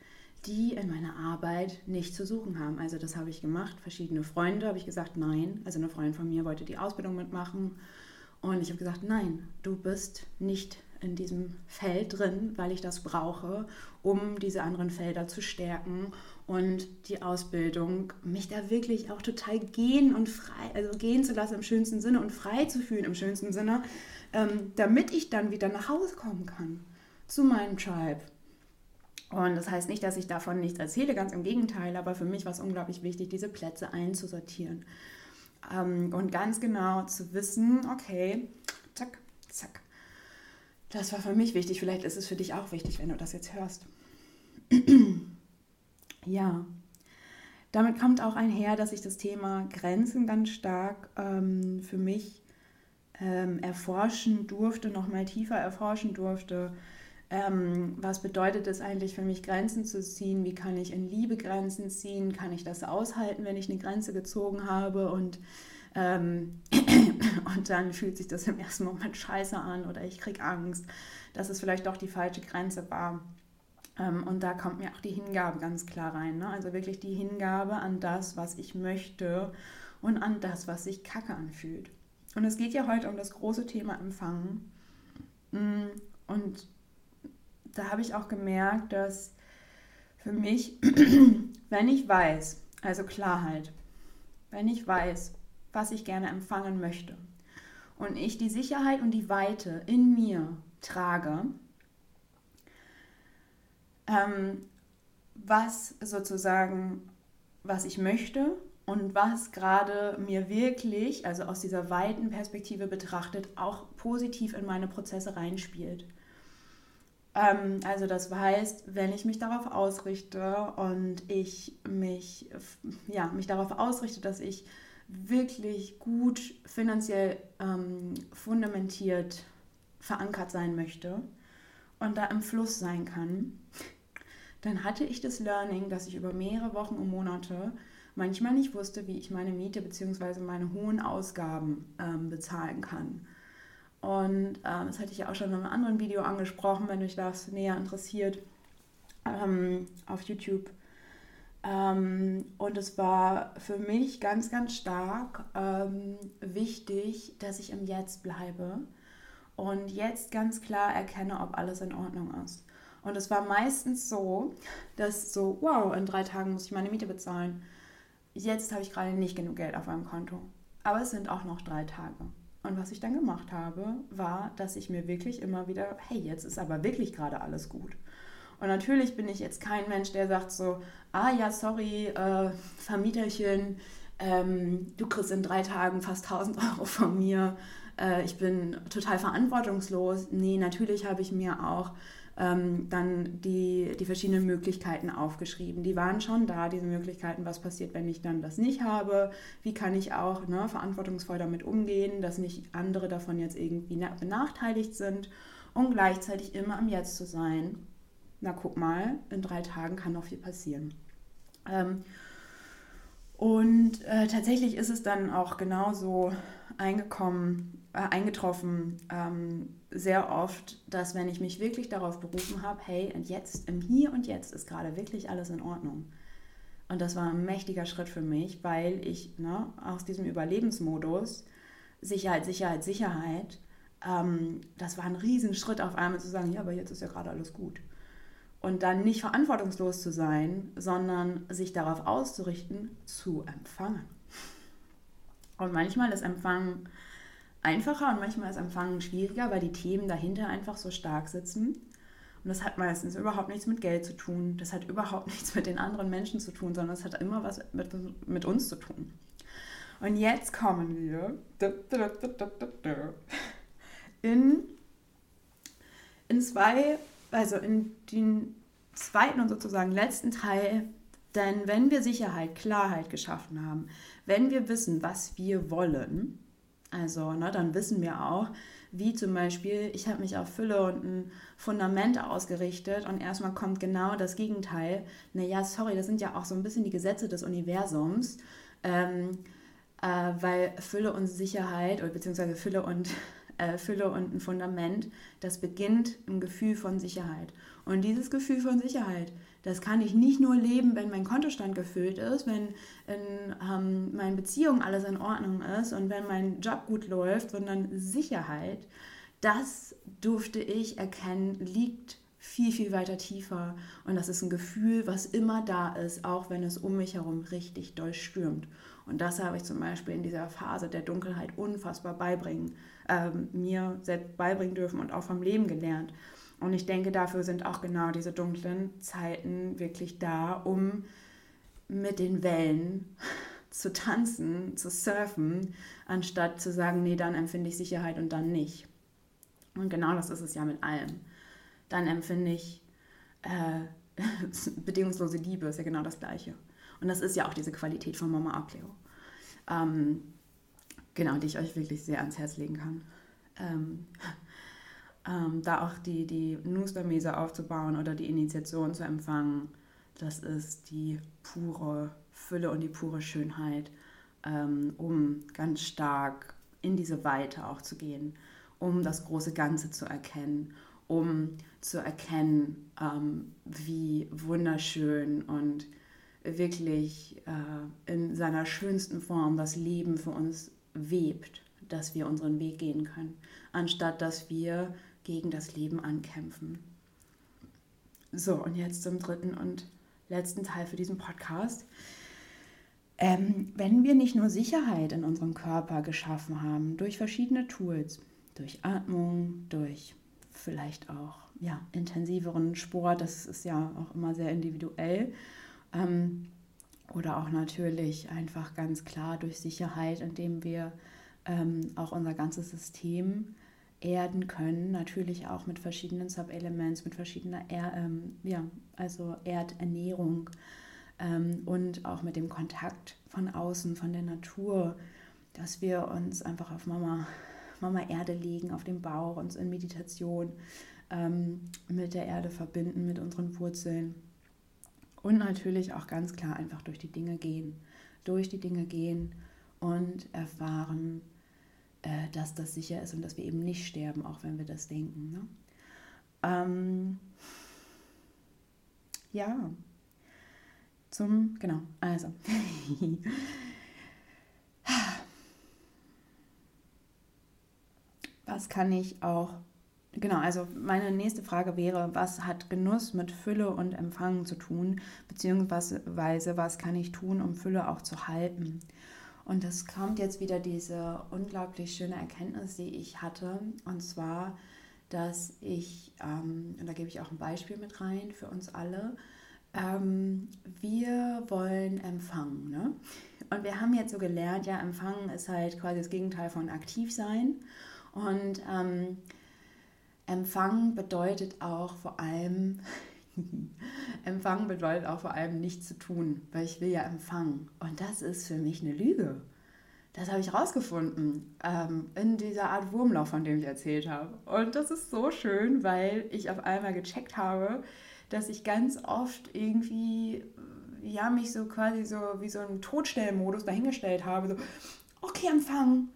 die in meiner Arbeit nicht zu suchen haben. Also das habe ich gemacht. Verschiedene Freunde habe ich gesagt, nein. Also eine Freundin von mir wollte die Ausbildung mitmachen und ich habe gesagt, nein, du bist nicht in diesem Feld drin, weil ich das brauche, um diese anderen Felder zu stärken und die Ausbildung, mich da wirklich auch total gehen und frei, also gehen zu lassen im schönsten Sinne und frei zu fühlen im schönsten Sinne, ähm, damit ich dann wieder nach Hause kommen kann zu meinem Tribe. Und das heißt nicht, dass ich davon nichts erzähle, ganz im Gegenteil, aber für mich war es unglaublich wichtig, diese Plätze einzusortieren. Ähm, und ganz genau zu wissen, okay, zack, zack. Das war für mich wichtig. Vielleicht ist es für dich auch wichtig, wenn du das jetzt hörst. [clears throat] ja. Damit kommt auch einher, dass ich das Thema Grenzen ganz stark ähm, für mich ähm, erforschen durfte, noch mal tiefer erforschen durfte. Ähm, was bedeutet es eigentlich für mich, Grenzen zu ziehen? Wie kann ich in Liebe Grenzen ziehen? Kann ich das aushalten, wenn ich eine Grenze gezogen habe? Und, ähm, [clears throat] [laughs] und dann fühlt sich das im ersten Moment scheiße an oder ich kriege Angst, dass es vielleicht doch die falsche Grenze war. Ähm, und da kommt mir auch die Hingabe ganz klar rein. Ne? Also wirklich die Hingabe an das, was ich möchte und an das, was sich kacke anfühlt. Und es geht ja heute um das große Thema Empfangen. Mm, und da habe ich auch gemerkt, dass für mich, [clears throat] wenn ich weiß, also Klarheit, wenn ich weiß, was ich gerne empfangen möchte und ich die Sicherheit und die Weite in mir trage, ähm, was sozusagen, was ich möchte und was gerade mir wirklich, also aus dieser weiten Perspektive betrachtet, auch positiv in meine Prozesse reinspielt. Ähm, also das heißt, wenn ich mich darauf ausrichte und ich mich, ja, mich darauf ausrichte, dass ich wirklich gut finanziell ähm, fundamentiert verankert sein möchte und da im Fluss sein kann, dann hatte ich das Learning, dass ich über mehrere Wochen und Monate manchmal nicht wusste, wie ich meine Miete bzw. meine hohen Ausgaben ähm, bezahlen kann. Und ähm, das hatte ich ja auch schon in einem anderen Video angesprochen, wenn euch das näher interessiert, ähm, auf YouTube. Ähm, und es war für mich ganz, ganz stark ähm, wichtig, dass ich im Jetzt bleibe und jetzt ganz klar erkenne, ob alles in Ordnung ist. Und es war meistens so, dass so, wow, in drei Tagen muss ich meine Miete bezahlen. Jetzt habe ich gerade nicht genug Geld auf meinem Konto. Aber es sind auch noch drei Tage. Und was ich dann gemacht habe, war, dass ich mir wirklich immer wieder, hey, jetzt ist aber wirklich gerade alles gut. Und natürlich bin ich jetzt kein Mensch, der sagt so, ah ja, sorry, äh, Vermieterchen, ähm, du kriegst in drei Tagen fast 1000 Euro von mir, äh, ich bin total verantwortungslos. Nee, natürlich habe ich mir auch ähm, dann die, die verschiedenen Möglichkeiten aufgeschrieben. Die waren schon da, diese Möglichkeiten, was passiert, wenn ich dann das nicht habe, wie kann ich auch ne, verantwortungsvoll damit umgehen, dass nicht andere davon jetzt irgendwie benachteiligt sind und gleichzeitig immer am Jetzt zu sein. Na guck mal, in drei Tagen kann noch viel passieren. Ähm, und äh, tatsächlich ist es dann auch genauso eingekommen, äh, eingetroffen, ähm, sehr oft, dass wenn ich mich wirklich darauf berufen habe, hey, und jetzt, im Hier und Jetzt ist gerade wirklich alles in Ordnung. Und das war ein mächtiger Schritt für mich, weil ich ne, aus diesem Überlebensmodus, Sicherheit, Sicherheit, Sicherheit, ähm, das war ein Riesenschritt auf einmal zu sagen, ja, aber jetzt ist ja gerade alles gut. Und dann nicht verantwortungslos zu sein, sondern sich darauf auszurichten, zu empfangen. Und manchmal ist Empfangen einfacher und manchmal ist Empfangen schwieriger, weil die Themen dahinter einfach so stark sitzen. Und das hat meistens überhaupt nichts mit Geld zu tun. Das hat überhaupt [laughs] nichts mit den anderen Menschen zu tun, sondern es hat immer was mit, mit uns zu tun. Und jetzt kommen wir in, in zwei, also in den zweiten und sozusagen letzten Teil. Denn wenn wir Sicherheit, Klarheit geschaffen haben, wenn wir wissen, was wir wollen, also ne, dann wissen wir auch, wie zum Beispiel, ich habe mich auf Fülle und ein Fundament ausgerichtet und erstmal kommt genau das Gegenteil. Naja, sorry, das sind ja auch so ein bisschen die Gesetze des Universums. Ähm, äh, weil Fülle und Sicherheit oder beziehungsweise Fülle und äh, Fülle und ein Fundament, das beginnt im Gefühl von Sicherheit. Und dieses Gefühl von Sicherheit, das kann ich nicht nur leben, wenn mein Kontostand gefüllt ist, wenn in ähm, meinen Beziehungen alles in Ordnung ist und wenn mein Job gut läuft, sondern Sicherheit, das durfte ich erkennen, liegt viel, viel weiter tiefer. Und das ist ein Gefühl, was immer da ist, auch wenn es um mich herum richtig doll stürmt. Und das habe ich zum Beispiel in dieser Phase der Dunkelheit unfassbar beibringen, ähm, mir selbst beibringen dürfen und auch vom Leben gelernt. Und ich denke, dafür sind auch genau diese dunklen Zeiten wirklich da, um mit den Wellen [laughs] zu tanzen, zu surfen, anstatt zu sagen, nee, dann empfinde ich Sicherheit und dann nicht. Und genau das ist es ja mit allem. Dann empfinde ich äh, [laughs] bedingungslose Liebe, ist ja genau das Gleiche. Und das ist ja auch diese Qualität von Mama Ableo. Ähm, genau, die ich euch wirklich sehr ans Herz legen kann. Ähm, ähm, da auch die, die Nussbermese aufzubauen oder die Initiation zu empfangen, das ist die pure Fülle und die pure Schönheit, ähm, um ganz stark in diese Weite auch zu gehen, um das große Ganze zu erkennen, um zu erkennen, ähm, wie wunderschön und wirklich äh, in seiner schönsten Form das Leben für uns webt, dass wir unseren Weg gehen können, anstatt dass wir gegen das Leben ankämpfen. So, und jetzt zum dritten und letzten Teil für diesen Podcast. Ähm, wenn wir nicht nur Sicherheit in unserem Körper geschaffen haben, durch verschiedene Tools, durch Atmung, durch vielleicht auch ja, intensiveren Sport, das ist ja auch immer sehr individuell, ähm, oder auch natürlich einfach ganz klar durch Sicherheit, indem wir ähm, auch unser ganzes System erden können, natürlich auch mit verschiedenen Subelements, mit verschiedener er ähm, ja, also Erdernährung ähm, und auch mit dem Kontakt von außen, von der Natur, dass wir uns einfach auf Mama, Mama Erde legen, auf den Bauch, uns in Meditation ähm, mit der Erde verbinden, mit unseren Wurzeln und natürlich auch ganz klar einfach durch die Dinge gehen. Durch die Dinge gehen und erfahren, äh, dass das sicher ist und dass wir eben nicht sterben, auch wenn wir das denken. Ne? Ähm, ja, zum, genau, also. [laughs] Was kann ich auch Genau, also meine nächste Frage wäre, was hat Genuss mit Fülle und Empfangen zu tun, beziehungsweise was kann ich tun, um Fülle auch zu halten? Und es kommt jetzt wieder diese unglaublich schöne Erkenntnis, die ich hatte, und zwar, dass ich, ähm, und da gebe ich auch ein Beispiel mit rein für uns alle, ähm, wir wollen empfangen. Ne? Und wir haben jetzt so gelernt, ja, empfangen ist halt quasi das Gegenteil von aktiv sein. Und ähm, Empfangen bedeutet auch vor allem, [laughs] Empfangen bedeutet auch vor allem nichts zu tun, weil ich will ja empfangen. Und das ist für mich eine Lüge. Das habe ich rausgefunden ähm, in dieser Art Wurmlauf, von dem ich erzählt habe. Und das ist so schön, weil ich auf einmal gecheckt habe, dass ich ganz oft irgendwie, ja, mich so quasi so wie so im Todstellmodus dahingestellt habe. So, okay, empfangen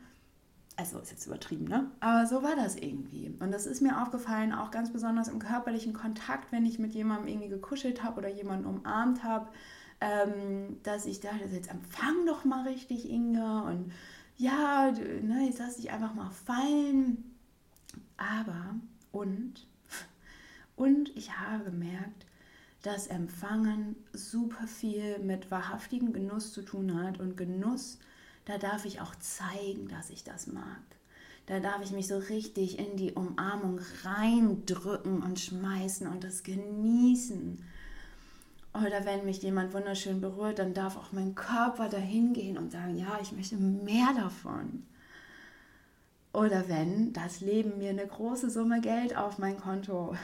also ist jetzt übertrieben, ne? Aber so war das irgendwie. Und das ist mir aufgefallen, auch ganz besonders im körperlichen Kontakt, wenn ich mit jemandem irgendwie gekuschelt habe oder jemanden umarmt habe, ähm, dass ich dachte, jetzt empfang doch mal richtig, Inge. Und ja, ne, jetzt lass dich einfach mal fallen. Aber, und, und ich habe gemerkt, dass Empfangen super viel mit wahrhaftigem Genuss zu tun hat und Genuss da darf ich auch zeigen, dass ich das mag. Da darf ich mich so richtig in die Umarmung reindrücken und schmeißen und das genießen. Oder wenn mich jemand wunderschön berührt, dann darf auch mein Körper dahin gehen und sagen, ja, ich möchte mehr davon. Oder wenn das Leben mir eine große Summe Geld auf mein Konto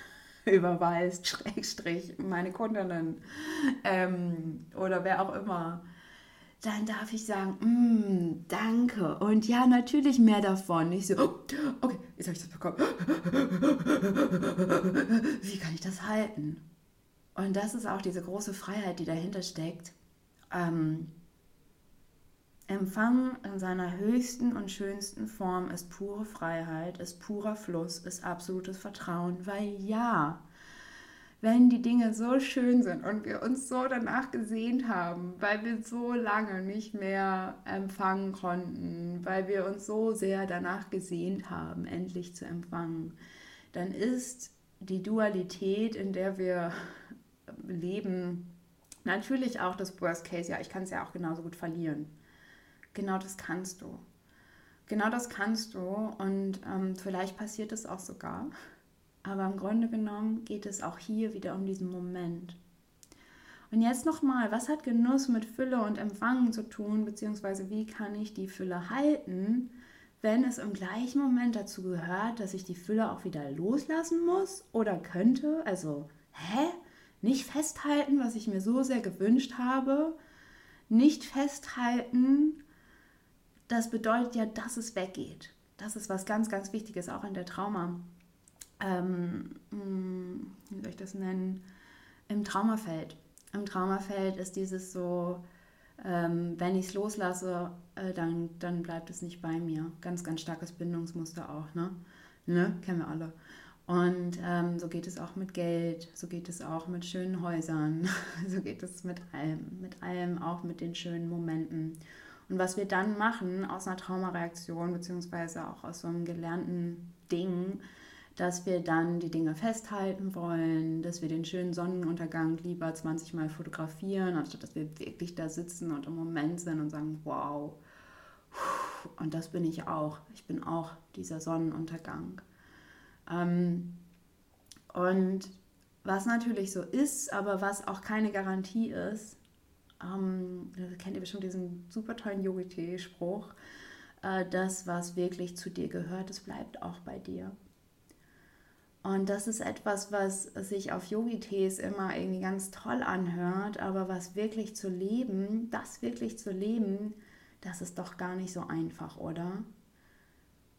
[laughs] überweist, [laughs] Schrägstrich, meine Kundinnen ähm, oder wer auch immer, dann darf ich sagen, mm, danke. Und ja, natürlich mehr davon. Nicht so, oh, okay, jetzt habe ich das bekommen. [laughs] Wie kann ich das halten? Und das ist auch diese große Freiheit, die dahinter steckt. Ähm, Empfangen in seiner höchsten und schönsten Form ist pure Freiheit, ist purer Fluss, ist absolutes Vertrauen, weil ja, wenn die Dinge so schön sind und wir uns so danach gesehnt haben, weil wir so lange nicht mehr empfangen konnten, weil wir uns so sehr danach gesehnt haben, endlich zu empfangen, dann ist die Dualität, in der wir leben, natürlich auch das Worst Case. Ja, ich kann es ja auch genauso gut verlieren genau das kannst du. Genau das kannst du und ähm, vielleicht passiert es auch sogar. Aber im Grunde genommen geht es auch hier wieder um diesen Moment. Und jetzt nochmal, was hat Genuss mit Fülle und Empfangen zu tun, beziehungsweise wie kann ich die Fülle halten, wenn es im gleichen Moment dazu gehört, dass ich die Fülle auch wieder loslassen muss oder könnte? Also, hä? Nicht festhalten, was ich mir so sehr gewünscht habe, nicht festhalten, das bedeutet ja, dass es weggeht. Das ist was ganz, ganz Wichtiges, auch in der Trauma. Ähm, hm, wie soll ich das nennen? Im Traumafeld. Im Traumafeld ist dieses so, ähm, wenn ich es loslasse, äh, dann, dann bleibt es nicht bei mir. Ganz, ganz starkes Bindungsmuster auch, ne? Ne? Kennen wir alle. Und ähm, so geht es auch mit Geld, so geht es auch mit schönen Häusern, [laughs] so geht es mit allem, mit allem, auch mit den schönen Momenten. Und was wir dann machen aus einer Traumareaktion, beziehungsweise auch aus so einem gelernten Ding, dass wir dann die Dinge festhalten wollen, dass wir den schönen Sonnenuntergang lieber 20 Mal fotografieren, anstatt dass wir wirklich da sitzen und im Moment sind und sagen, wow. Und das bin ich auch. Ich bin auch dieser Sonnenuntergang. Ähm, und was natürlich so ist, aber was auch keine Garantie ist, ähm, kennt ihr bestimmt diesen super tollen Yogi-Tee-Spruch, äh, das, was wirklich zu dir gehört, das bleibt auch bei dir. Und das ist etwas, was sich auf Yogi-Tees immer irgendwie ganz toll anhört, aber was wirklich zu leben, das wirklich zu leben, das ist doch gar nicht so einfach, oder?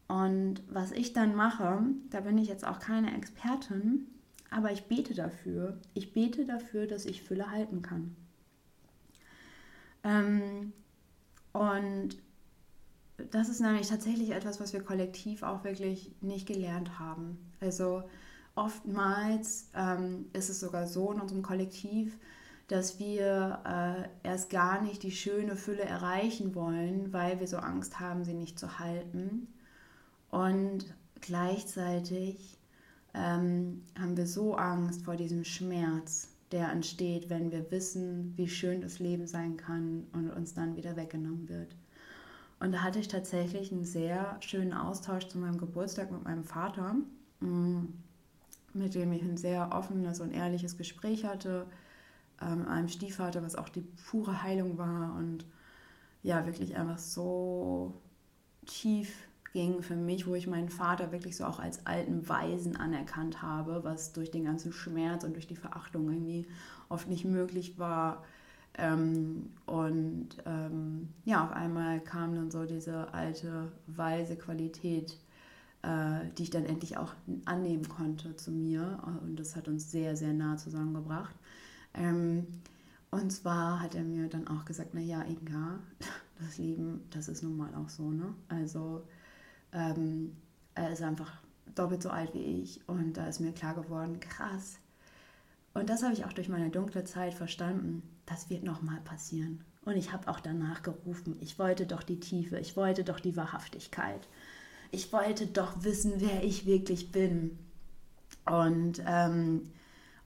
Und was ich dann mache, da bin ich jetzt auch keine Expertin, aber ich bete dafür. Ich bete dafür, dass ich Fülle halten kann. Ähm, und das ist nämlich tatsächlich etwas, was wir kollektiv auch wirklich nicht gelernt haben. Also oftmals ähm, ist es sogar so in unserem Kollektiv, dass wir äh, erst gar nicht die schöne Fülle erreichen wollen, weil wir so Angst haben, sie nicht zu halten. Und gleichzeitig ähm, haben wir so Angst vor diesem Schmerz, der entsteht, wenn wir wissen, wie schön das Leben sein kann und uns dann wieder weggenommen wird. Und da hatte ich tatsächlich einen sehr schönen Austausch zu meinem Geburtstag mit meinem Vater, mm, mit dem ich ein sehr offenes und ehrliches Gespräch hatte, ähm, einem Stiefvater, was auch die pure Heilung war und ja, wirklich einfach so tief ging für mich, wo ich meinen Vater wirklich so auch als alten Weisen anerkannt habe, was durch den ganzen Schmerz und durch die Verachtung irgendwie oft nicht möglich war. Ähm, und ähm, ja, auf einmal kam dann so diese alte, weise Qualität, äh, die ich dann endlich auch annehmen konnte zu mir. Und das hat uns sehr, sehr nah zusammengebracht. Ähm, und zwar hat er mir dann auch gesagt, naja, Inga, [laughs] das Leben, das ist nun mal auch so, ne? Also ähm, er ist einfach doppelt so alt wie ich und da ist mir klar geworden, krass. Und das habe ich auch durch meine dunkle Zeit verstanden. Das wird nochmal passieren. Und ich habe auch danach gerufen, ich wollte doch die Tiefe, ich wollte doch die Wahrhaftigkeit. Ich wollte doch wissen, wer ich wirklich bin. Und, ähm,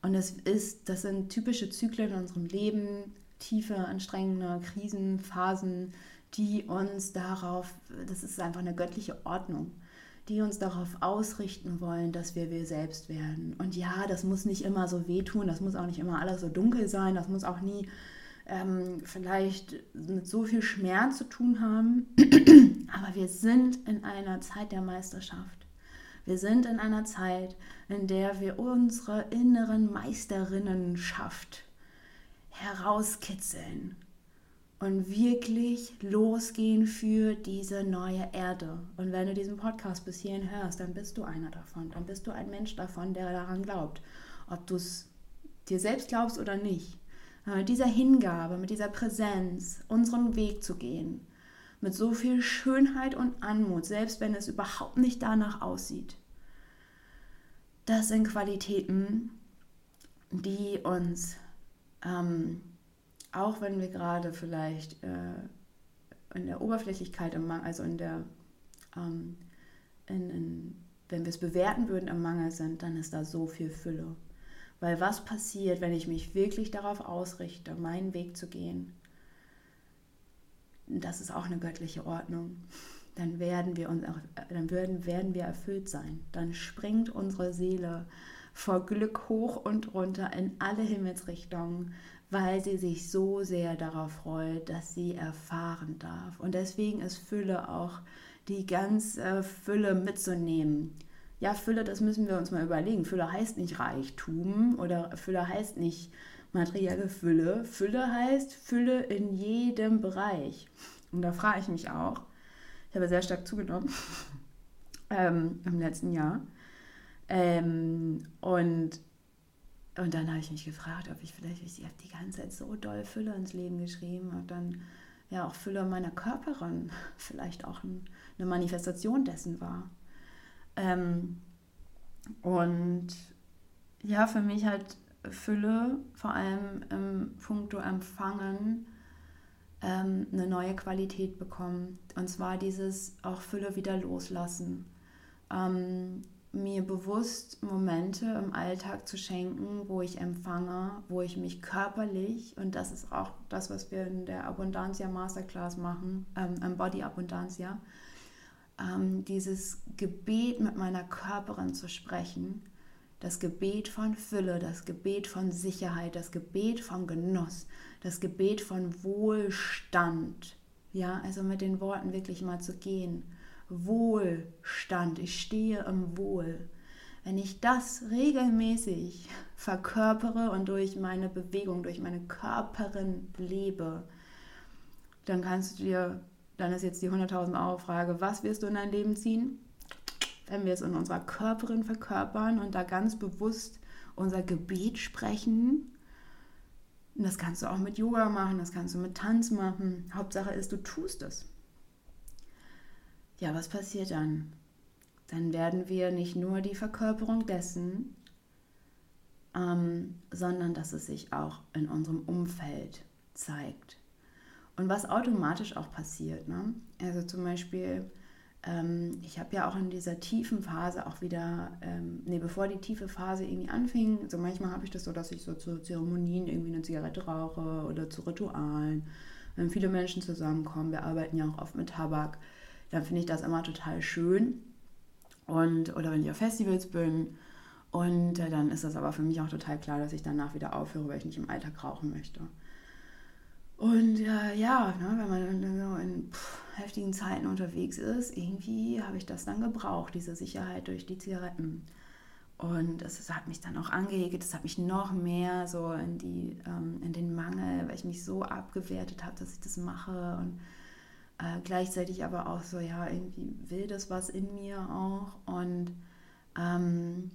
und es ist, das sind typische Zyklen in unserem Leben, tiefe, anstrengende Krisenphasen, die uns darauf, das ist einfach eine göttliche Ordnung, die uns darauf ausrichten wollen, dass wir wir selbst werden. Und ja, das muss nicht immer so wehtun, das muss auch nicht immer alles so dunkel sein, das muss auch nie ähm, vielleicht mit so viel Schmerz zu tun haben. [clears throat] Aber wir sind in einer Zeit der Meisterschaft. Wir sind in einer Zeit, in der wir unsere inneren Meisterinnenschaft herauskitzeln und wirklich losgehen für diese neue Erde. Und wenn du diesen Podcast bis hierhin hörst, dann bist du einer davon. Dann bist du ein Mensch davon, der daran glaubt. Ob du es dir selbst glaubst oder nicht. Aber mit dieser Hingabe, mit dieser Präsenz, unseren Weg zu gehen, mit so viel Schönheit und Anmut, selbst wenn es überhaupt nicht danach aussieht. Das sind Qualitäten, die uns, ähm, auch wenn wir gerade vielleicht äh, in der Oberflächlichkeit, im Mangel, also in der, ähm, in, in, wenn wir es bewerten würden, im Mangel sind, dann ist da so viel Fülle. Weil was passiert, wenn ich mich wirklich darauf ausrichte, meinen Weg zu gehen? Das ist auch eine göttliche Ordnung. Dann werden wir, uns, dann werden, werden wir erfüllt sein. Dann springt unsere Seele vor Glück hoch und runter in alle Himmelsrichtungen, weil sie sich so sehr darauf freut, dass sie erfahren darf. Und deswegen ist Fülle auch die ganze Fülle mitzunehmen ja, Fülle, das müssen wir uns mal überlegen. Fülle heißt nicht Reichtum oder Fülle heißt nicht materielle Fülle. Fülle heißt Fülle in jedem Bereich. Und da frage ich mich auch, ich habe sehr stark zugenommen [laughs] ähm, im letzten Jahr. Ähm, und, und dann habe ich mich gefragt, ob ich vielleicht, ich habe die ganze Zeit so doll Fülle ins Leben geschrieben und dann ja auch Fülle meiner Körperin [laughs] vielleicht auch ein, eine Manifestation dessen war. Ähm, und ja, für mich halt Fülle, vor allem im Punkto Empfangen, ähm, eine neue Qualität bekommen. Und zwar dieses auch Fülle wieder loslassen. Ähm, mir bewusst Momente im Alltag zu schenken, wo ich empfange, wo ich mich körperlich, und das ist auch das, was wir in der Abundantia Masterclass machen, ähm, Body Abundantia, ähm, dieses Gebet mit meiner Körperin zu sprechen, das Gebet von Fülle, das Gebet von Sicherheit, das Gebet von Genuss, das Gebet von Wohlstand. Ja, also mit den Worten wirklich mal zu gehen. Wohlstand, ich stehe im Wohl. Wenn ich das regelmäßig verkörpere und durch meine Bewegung, durch meine Körperin lebe, dann kannst du dir dann ist jetzt die 100.000 Euro Frage, was wirst du in dein Leben ziehen? Wenn wir es in unserer Körperin verkörpern und da ganz bewusst unser Gebet sprechen, und das kannst du auch mit Yoga machen, das kannst du mit Tanz machen. Hauptsache ist, du tust es. Ja, was passiert dann? Dann werden wir nicht nur die Verkörperung dessen, ähm, sondern dass es sich auch in unserem Umfeld zeigt. Und was automatisch auch passiert. Ne? Also zum Beispiel, ähm, ich habe ja auch in dieser tiefen Phase auch wieder, ähm, nee, bevor die tiefe Phase irgendwie anfing, so manchmal habe ich das so, dass ich so zu Zeremonien irgendwie eine Zigarette rauche oder zu Ritualen. Wenn viele Menschen zusammenkommen, wir arbeiten ja auch oft mit Tabak, dann finde ich das immer total schön. Und, oder wenn ich auf Festivals bin. Und äh, dann ist das aber für mich auch total klar, dass ich danach wieder aufhöre, weil ich nicht im Alltag rauchen möchte. Und äh, ja, ne, wenn man dann in pff, heftigen Zeiten unterwegs ist, irgendwie habe ich das dann gebraucht, diese Sicherheit durch die Zigaretten. Und das, hat mich dann auch angeregelt, das hat mich noch mehr so in, die, ähm, in den Mangel, weil ich mich so abgewertet habe, dass ich das mache. Und äh, gleichzeitig aber auch so, ja, irgendwie will das was in mir auch. Und, ähm,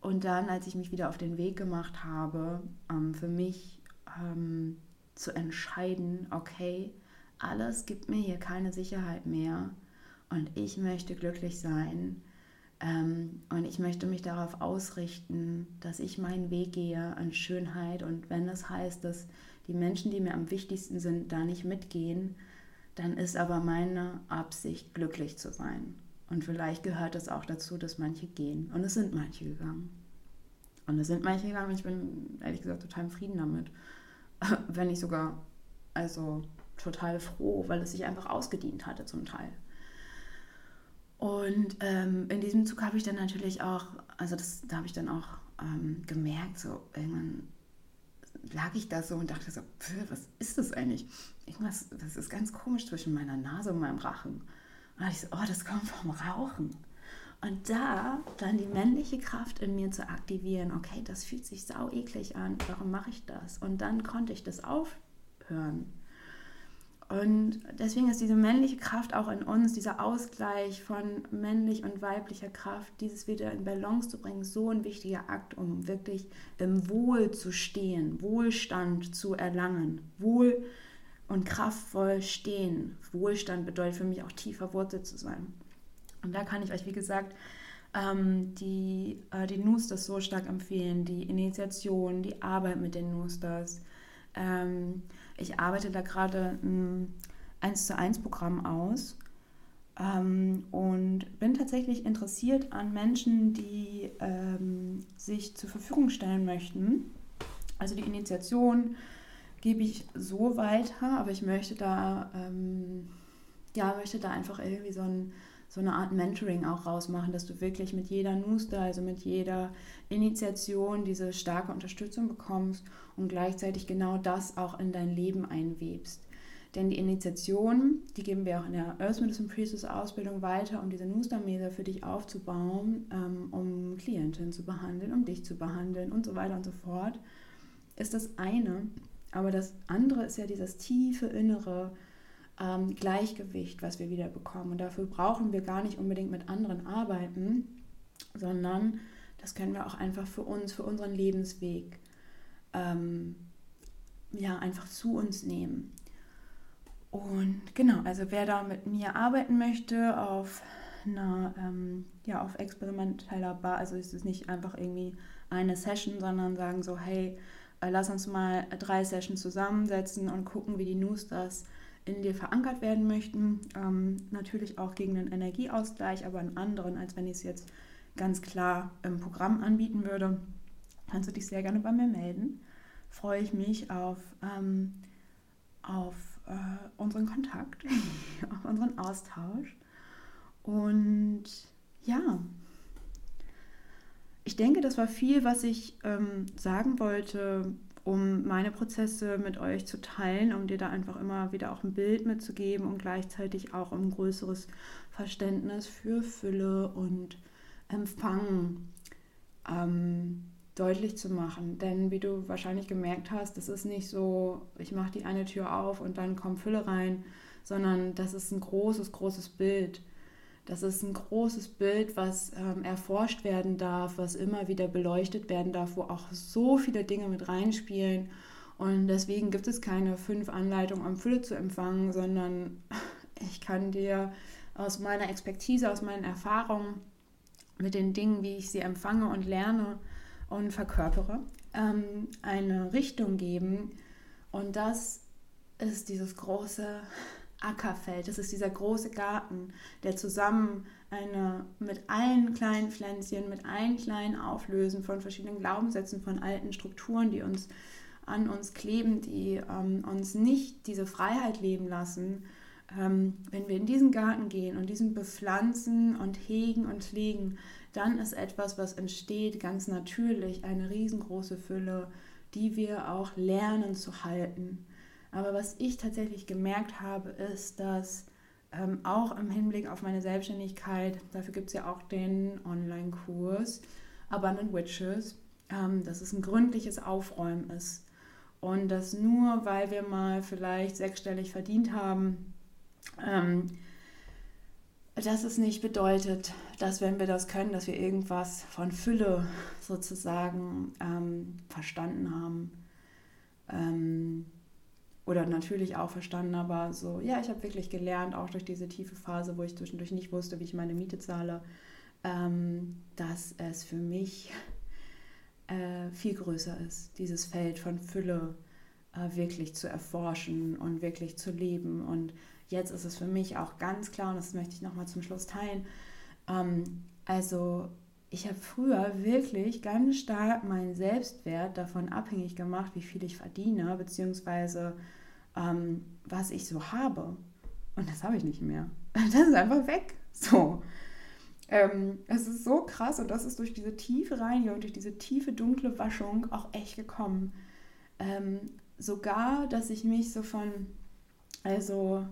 und dann, als ich mich wieder auf den Weg gemacht habe, ähm, für mich ähm, zu entscheiden, okay, alles gibt mir hier keine Sicherheit mehr und ich möchte glücklich sein ähm, und ich möchte mich darauf ausrichten, dass ich meinen Weg gehe an Schönheit und wenn das heißt, dass die Menschen, die mir am wichtigsten sind, da nicht mitgehen, dann ist aber meine Absicht, glücklich zu sein. Und vielleicht gehört es auch dazu, dass manche gehen. Und es sind manche gegangen. Und es sind manche gegangen. Ich bin ehrlich gesagt total im Frieden damit. [laughs] wenn nicht sogar, also total froh, weil es sich einfach ausgedient hatte zum Teil. Und ähm, in diesem Zug habe ich dann natürlich auch, also das, da habe ich dann auch ähm, gemerkt, so irgendwann lag ich da so und dachte so, was ist das eigentlich? Irgendwas, das ist ganz komisch zwischen meiner Nase und meinem Rachen. Und ich so, oh, das kommt vom Rauchen. Und da dann die männliche Kraft in mir zu aktivieren, okay, das fühlt sich sau eklig an, warum mache ich das? Und dann konnte ich das aufhören. Und deswegen ist diese männliche Kraft auch in uns, dieser Ausgleich von männlich und weiblicher Kraft, dieses wieder in Balance zu bringen, so ein wichtiger Akt, um wirklich im Wohl zu stehen, Wohlstand zu erlangen, wohl und kraftvoll stehen. Wohlstand bedeutet für mich auch tiefer Wurzel zu sein. Und da kann ich euch, wie gesagt, ähm, die, äh, die Nusters so stark empfehlen, die Initiation, die Arbeit mit den Nusters. Ähm, ich arbeite da gerade ein 1 zu 1 Programm aus ähm, und bin tatsächlich interessiert an Menschen, die sich zur Verfügung stellen möchten. Also die Initiation gebe ich so weiter, aber ich möchte da, ähm, ja, möchte da einfach irgendwie so ein so eine Art Mentoring auch rausmachen, dass du wirklich mit jeder Nuster, also mit jeder Initiation diese starke Unterstützung bekommst und gleichzeitig genau das auch in dein Leben einwebst. Denn die Initiation, die geben wir auch in der Earth Medicine Priestess Ausbildung weiter, um diese Nustermeter für dich aufzubauen, ähm, um Klienten zu behandeln, um dich zu behandeln und so weiter und so fort, ist das eine. Aber das andere ist ja dieses tiefe innere ähm, Gleichgewicht, was wir wieder bekommen. Und dafür brauchen wir gar nicht unbedingt mit anderen arbeiten, sondern das können wir auch einfach für uns, für unseren Lebensweg, ähm, ja, einfach zu uns nehmen. Und genau, also wer da mit mir arbeiten möchte auf einer, ähm, ja, auf experimenteller Basis, also ist es nicht einfach irgendwie eine Session, sondern sagen so, hey, lass uns mal drei Sessions zusammensetzen und gucken, wie die News das in dir verankert werden möchten. Ähm, natürlich auch gegen einen Energieausgleich, aber einen anderen, als wenn ich es jetzt ganz klar im Programm anbieten würde. Kannst du dich sehr gerne bei mir melden. Freue ich mich auf, ähm, auf äh, unseren Kontakt, [laughs] auf unseren Austausch. Und ja, ich denke, das war viel, was ich ähm, sagen wollte um meine Prozesse mit euch zu teilen, um dir da einfach immer wieder auch ein Bild mitzugeben und gleichzeitig auch ein größeres Verständnis für Fülle und Empfang ähm, deutlich zu machen. Denn wie du wahrscheinlich gemerkt hast, das ist nicht so, ich mache die eine Tür auf und dann kommt Fülle rein, sondern das ist ein großes, großes Bild das ist ein großes Bild, was ähm, erforscht werden darf, was immer wieder beleuchtet werden darf, wo auch so viele Dinge mit reinspielen. Und deswegen gibt es keine fünf Anleitungen, um Fülle zu empfangen, sondern [laughs] ich kann dir aus meiner Expertise, aus meinen Erfahrungen mit den Dingen, wie ich sie empfange und lerne und verkörpere, ähm, eine Richtung geben. Und das ist dieses große Ackerfeld. Das ist dieser große Garten, der zusammen eine, mit allen kleinen Pflänzchen, mit allen kleinen Auflösen von verschiedenen Glaubenssätzen, von alten Strukturen, die uns an uns kleben, die ähm, uns nicht diese Freiheit leben lassen, ähm, wenn wir in diesen Garten gehen und diesen bepflanzen und hegen und pflegen, dann ist etwas, was entsteht, ganz natürlich eine riesengroße Fülle, die wir auch lernen zu halten. Aber was ich tatsächlich gemerkt habe, ist, dass ähm, auch im Hinblick auf meine Selbstständigkeit, dafür gibt es ja auch den Online-Kurs Abundant Witches, ähm, dass es ein gründliches Aufräumen ist. Und dass nur weil wir mal vielleicht sechsstellig verdient haben, ähm, dass es nicht bedeutet, dass wenn wir das können, dass wir irgendwas von Fülle sozusagen ähm, verstanden haben. Ähm, oder natürlich auch verstanden, aber so, ja, ich habe wirklich gelernt, auch durch diese tiefe Phase, wo ich zwischendurch nicht wusste, wie ich meine Miete zahle, ähm, dass es für mich äh, viel größer ist, dieses Feld von Fülle äh, wirklich zu erforschen und wirklich zu leben. Und jetzt ist es für mich auch ganz klar, und das möchte ich nochmal zum Schluss teilen, ähm, also ich habe früher wirklich ganz stark meinen Selbstwert davon abhängig gemacht, wie viel ich verdiene, beziehungsweise ähm, was ich so habe. Und das habe ich nicht mehr. [laughs] Das ist einfach weg. So. Ähm, es ist so krass und das ist durch diese tiefe Reinigung, durch diese tiefe dunkle Waschung auch echt gekommen. Ähm, sogar, dass ich mich so von, also,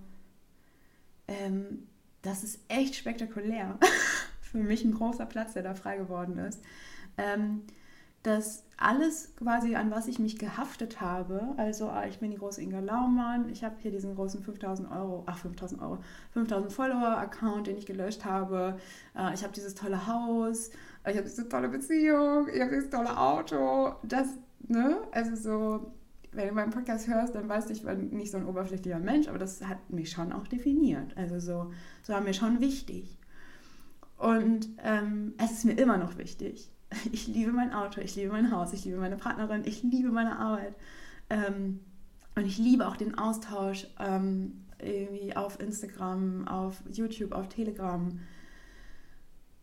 ähm, das ist echt spektakulär. [laughs] Für mich ein großer Platz, der da frei geworden ist. Ähm, dass alles quasi, an was ich mich gehaftet habe, also ah, ich bin die große Inga Laumann, ich habe hier diesen großen 5000 Euro, ach 5000 Euro, 5000 Follower-Account, den ich gelöscht habe, äh, ich habe dieses tolle Haus, ich habe diese tolle Beziehung, ich habe dieses tolle Auto, das, ne, also so, wenn du meinen Podcast hörst, dann weißt du, ich war nicht so ein oberflächlicher Mensch, aber das hat mich schon auch definiert, also so, so war mir schon wichtig. Und ähm, es ist mir immer noch wichtig. [laughs] Ich liebe mein Auto, ich liebe mein Haus, ich liebe meine Partnerin, ich liebe meine Arbeit. Ähm, und ich liebe auch den Austausch ähm, irgendwie auf Instagram, auf YouTube, auf Telegram.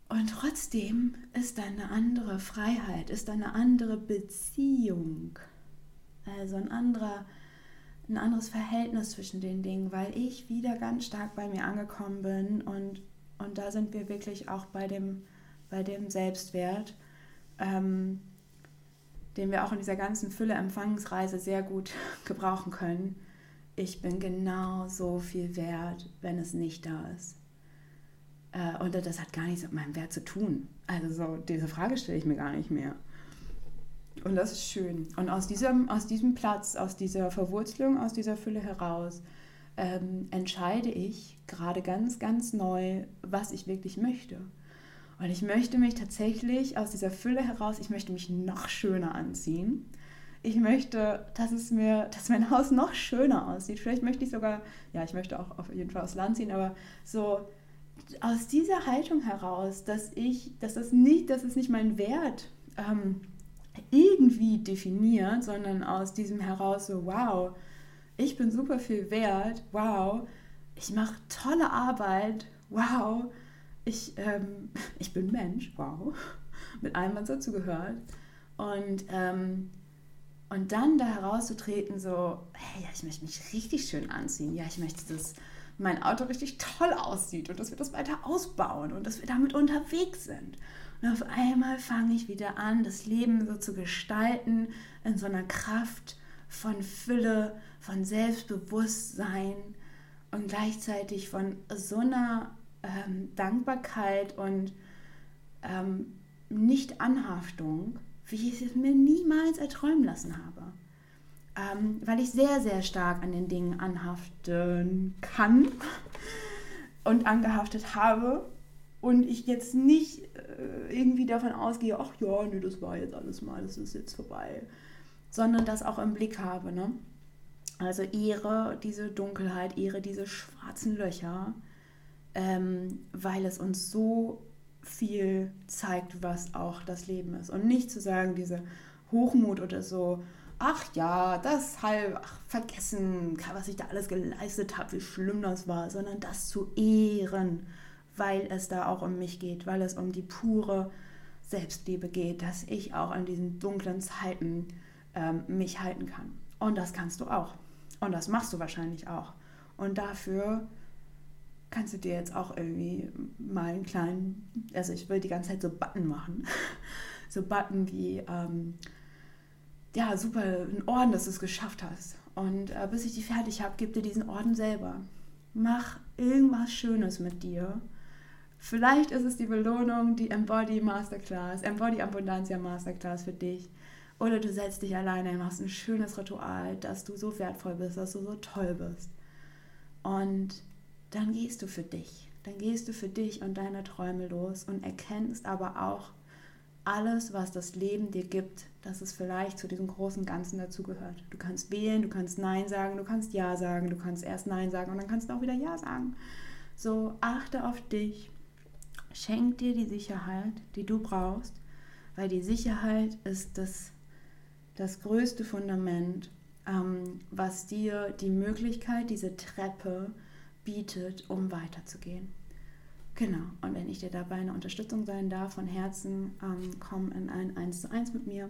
Und trotzdem ist da eine andere Freiheit, ist da eine andere Beziehung. Also ein, anderer, ein anderes Verhältnis zwischen den Dingen, weil ich wieder ganz stark bei mir angekommen bin. Und, und da sind wir wirklich auch bei dem, bei dem Selbstwert ähm, den wir auch in dieser ganzen Fülle Empfangsreise sehr gut [laughs] gebrauchen können. Ich bin genau so viel wert, wenn es nicht da ist. Äh, und das hat gar nichts mit meinem Wert zu tun. Also so, diese Frage stelle ich mir gar nicht mehr. Und das ist schön. Und aus diesem, aus diesem Platz, aus dieser Verwurzelung, aus dieser Fülle heraus, ähm, entscheide ich gerade ganz, ganz neu, was ich wirklich möchte. Und ich möchte mich tatsächlich aus dieser Fülle heraus, ich möchte mich noch schöner anziehen. Ich möchte, dass es mir, dass mein [laughs] Haus noch schöner aussieht. Vielleicht möchte ich sogar, ja, ich möchte auch auf jeden Fall aufs Land ziehen, aber so aus dieser Haltung heraus, dass ich, dass das nicht, dass es nicht mein Wert ähm, irgendwie definiert, sondern aus diesem heraus so, wow, ich bin super viel wert, wow, ich mache tolle Arbeit, wow, ich, ähm, [laughs] ich bin Mensch, wow, [laughs] mit allem, was dazu gehört. Und, ähm, und dann da herauszutreten, so, hey, ja, ich möchte mich richtig schön anziehen. Ja, ich möchte, dass mein Auto richtig toll aussieht und dass wir das weiter ausbauen und dass wir damit unterwegs sind. Und auf einmal fange ich wieder an, das Leben so zu gestalten in so einer Kraft von Fülle, von Selbstbewusstsein und gleichzeitig von so einer ähm, Dankbarkeit und ähm, Nicht-Anhaftung, wie ich es mir niemals erträumen lassen habe. Ähm, weil ich sehr, sehr stark an den Dingen anhaften kann und angehaftet habe und ich jetzt nicht äh, irgendwie davon ausgehe, ach ja, nee, das war jetzt alles mal, das ist jetzt vorbei, sondern das auch im Blick habe. Ne? Also ehre diese Dunkelheit, ehre diese schwarzen Löcher ähm, weil es uns so viel zeigt, was auch das Leben ist. Und nicht zu sagen, diese Hochmut oder so, ach ja, das halb, ach, vergessen, was ich da alles geleistet habe, wie schlimm das war, sondern das zu ehren, weil es da auch um mich geht, weil es um die pure Selbstliebe geht, dass ich auch an diesen dunklen Zeiten ähm, mich halten kann. Und das kannst du auch. Und das machst du wahrscheinlich auch. Und dafür kannst du dir jetzt auch irgendwie mal einen kleinen, also ich will die ganze Zeit so Button machen. [laughs] so Button wie, ähm, ja, super, ein Orden, dass du es geschafft hast. Und äh, bis ich die fertig habe, gib dir diesen Orden selber. Mach irgendwas Schönes mit dir. Vielleicht ist es die Belohnung, die Embody Masterclass, Embody Abundantia Masterclass für dich. Oder du setzt dich alleine und machst ein schönes Ritual, dass du so wertvoll bist, dass du so toll bist. Und dann gehst du für dich. Dann gehst du für dich und deine Träume los und erkennst aber auch alles, was das Leben dir gibt, dass es vielleicht zu diesem großen Ganzen dazugehört. Du kannst wählen, du kannst Nein sagen, du kannst Ja sagen, du kannst erst Nein sagen und dann kannst du auch wieder Ja sagen. So achte auf dich, schenk dir die Sicherheit, die du brauchst, weil die Sicherheit ist das, das größte Fundament, ähm, was dir die Möglichkeit, diese Treppe bietet, um weiterzugehen. Genau, und wenn ich dir dabei eine Unterstützung sein darf, von Herzen, ähm, komm in ein 1 zu 1 mit mir,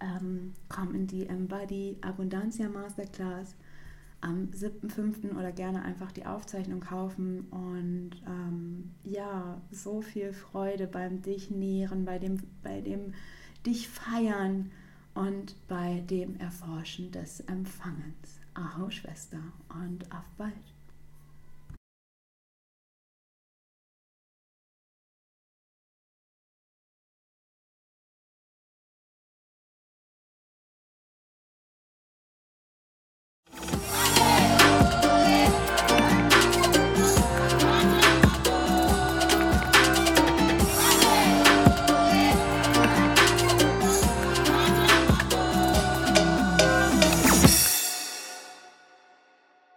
ähm, komm in die Embody Abundantia Masterclass am 7.5. oder gerne einfach die Aufzeichnung kaufen und ähm, ja, so viel Freude beim dich nähren, bei dem, bei dem dich feiern, und bei dem Erforschen des Empfangens. Aho Schwester und auf bald.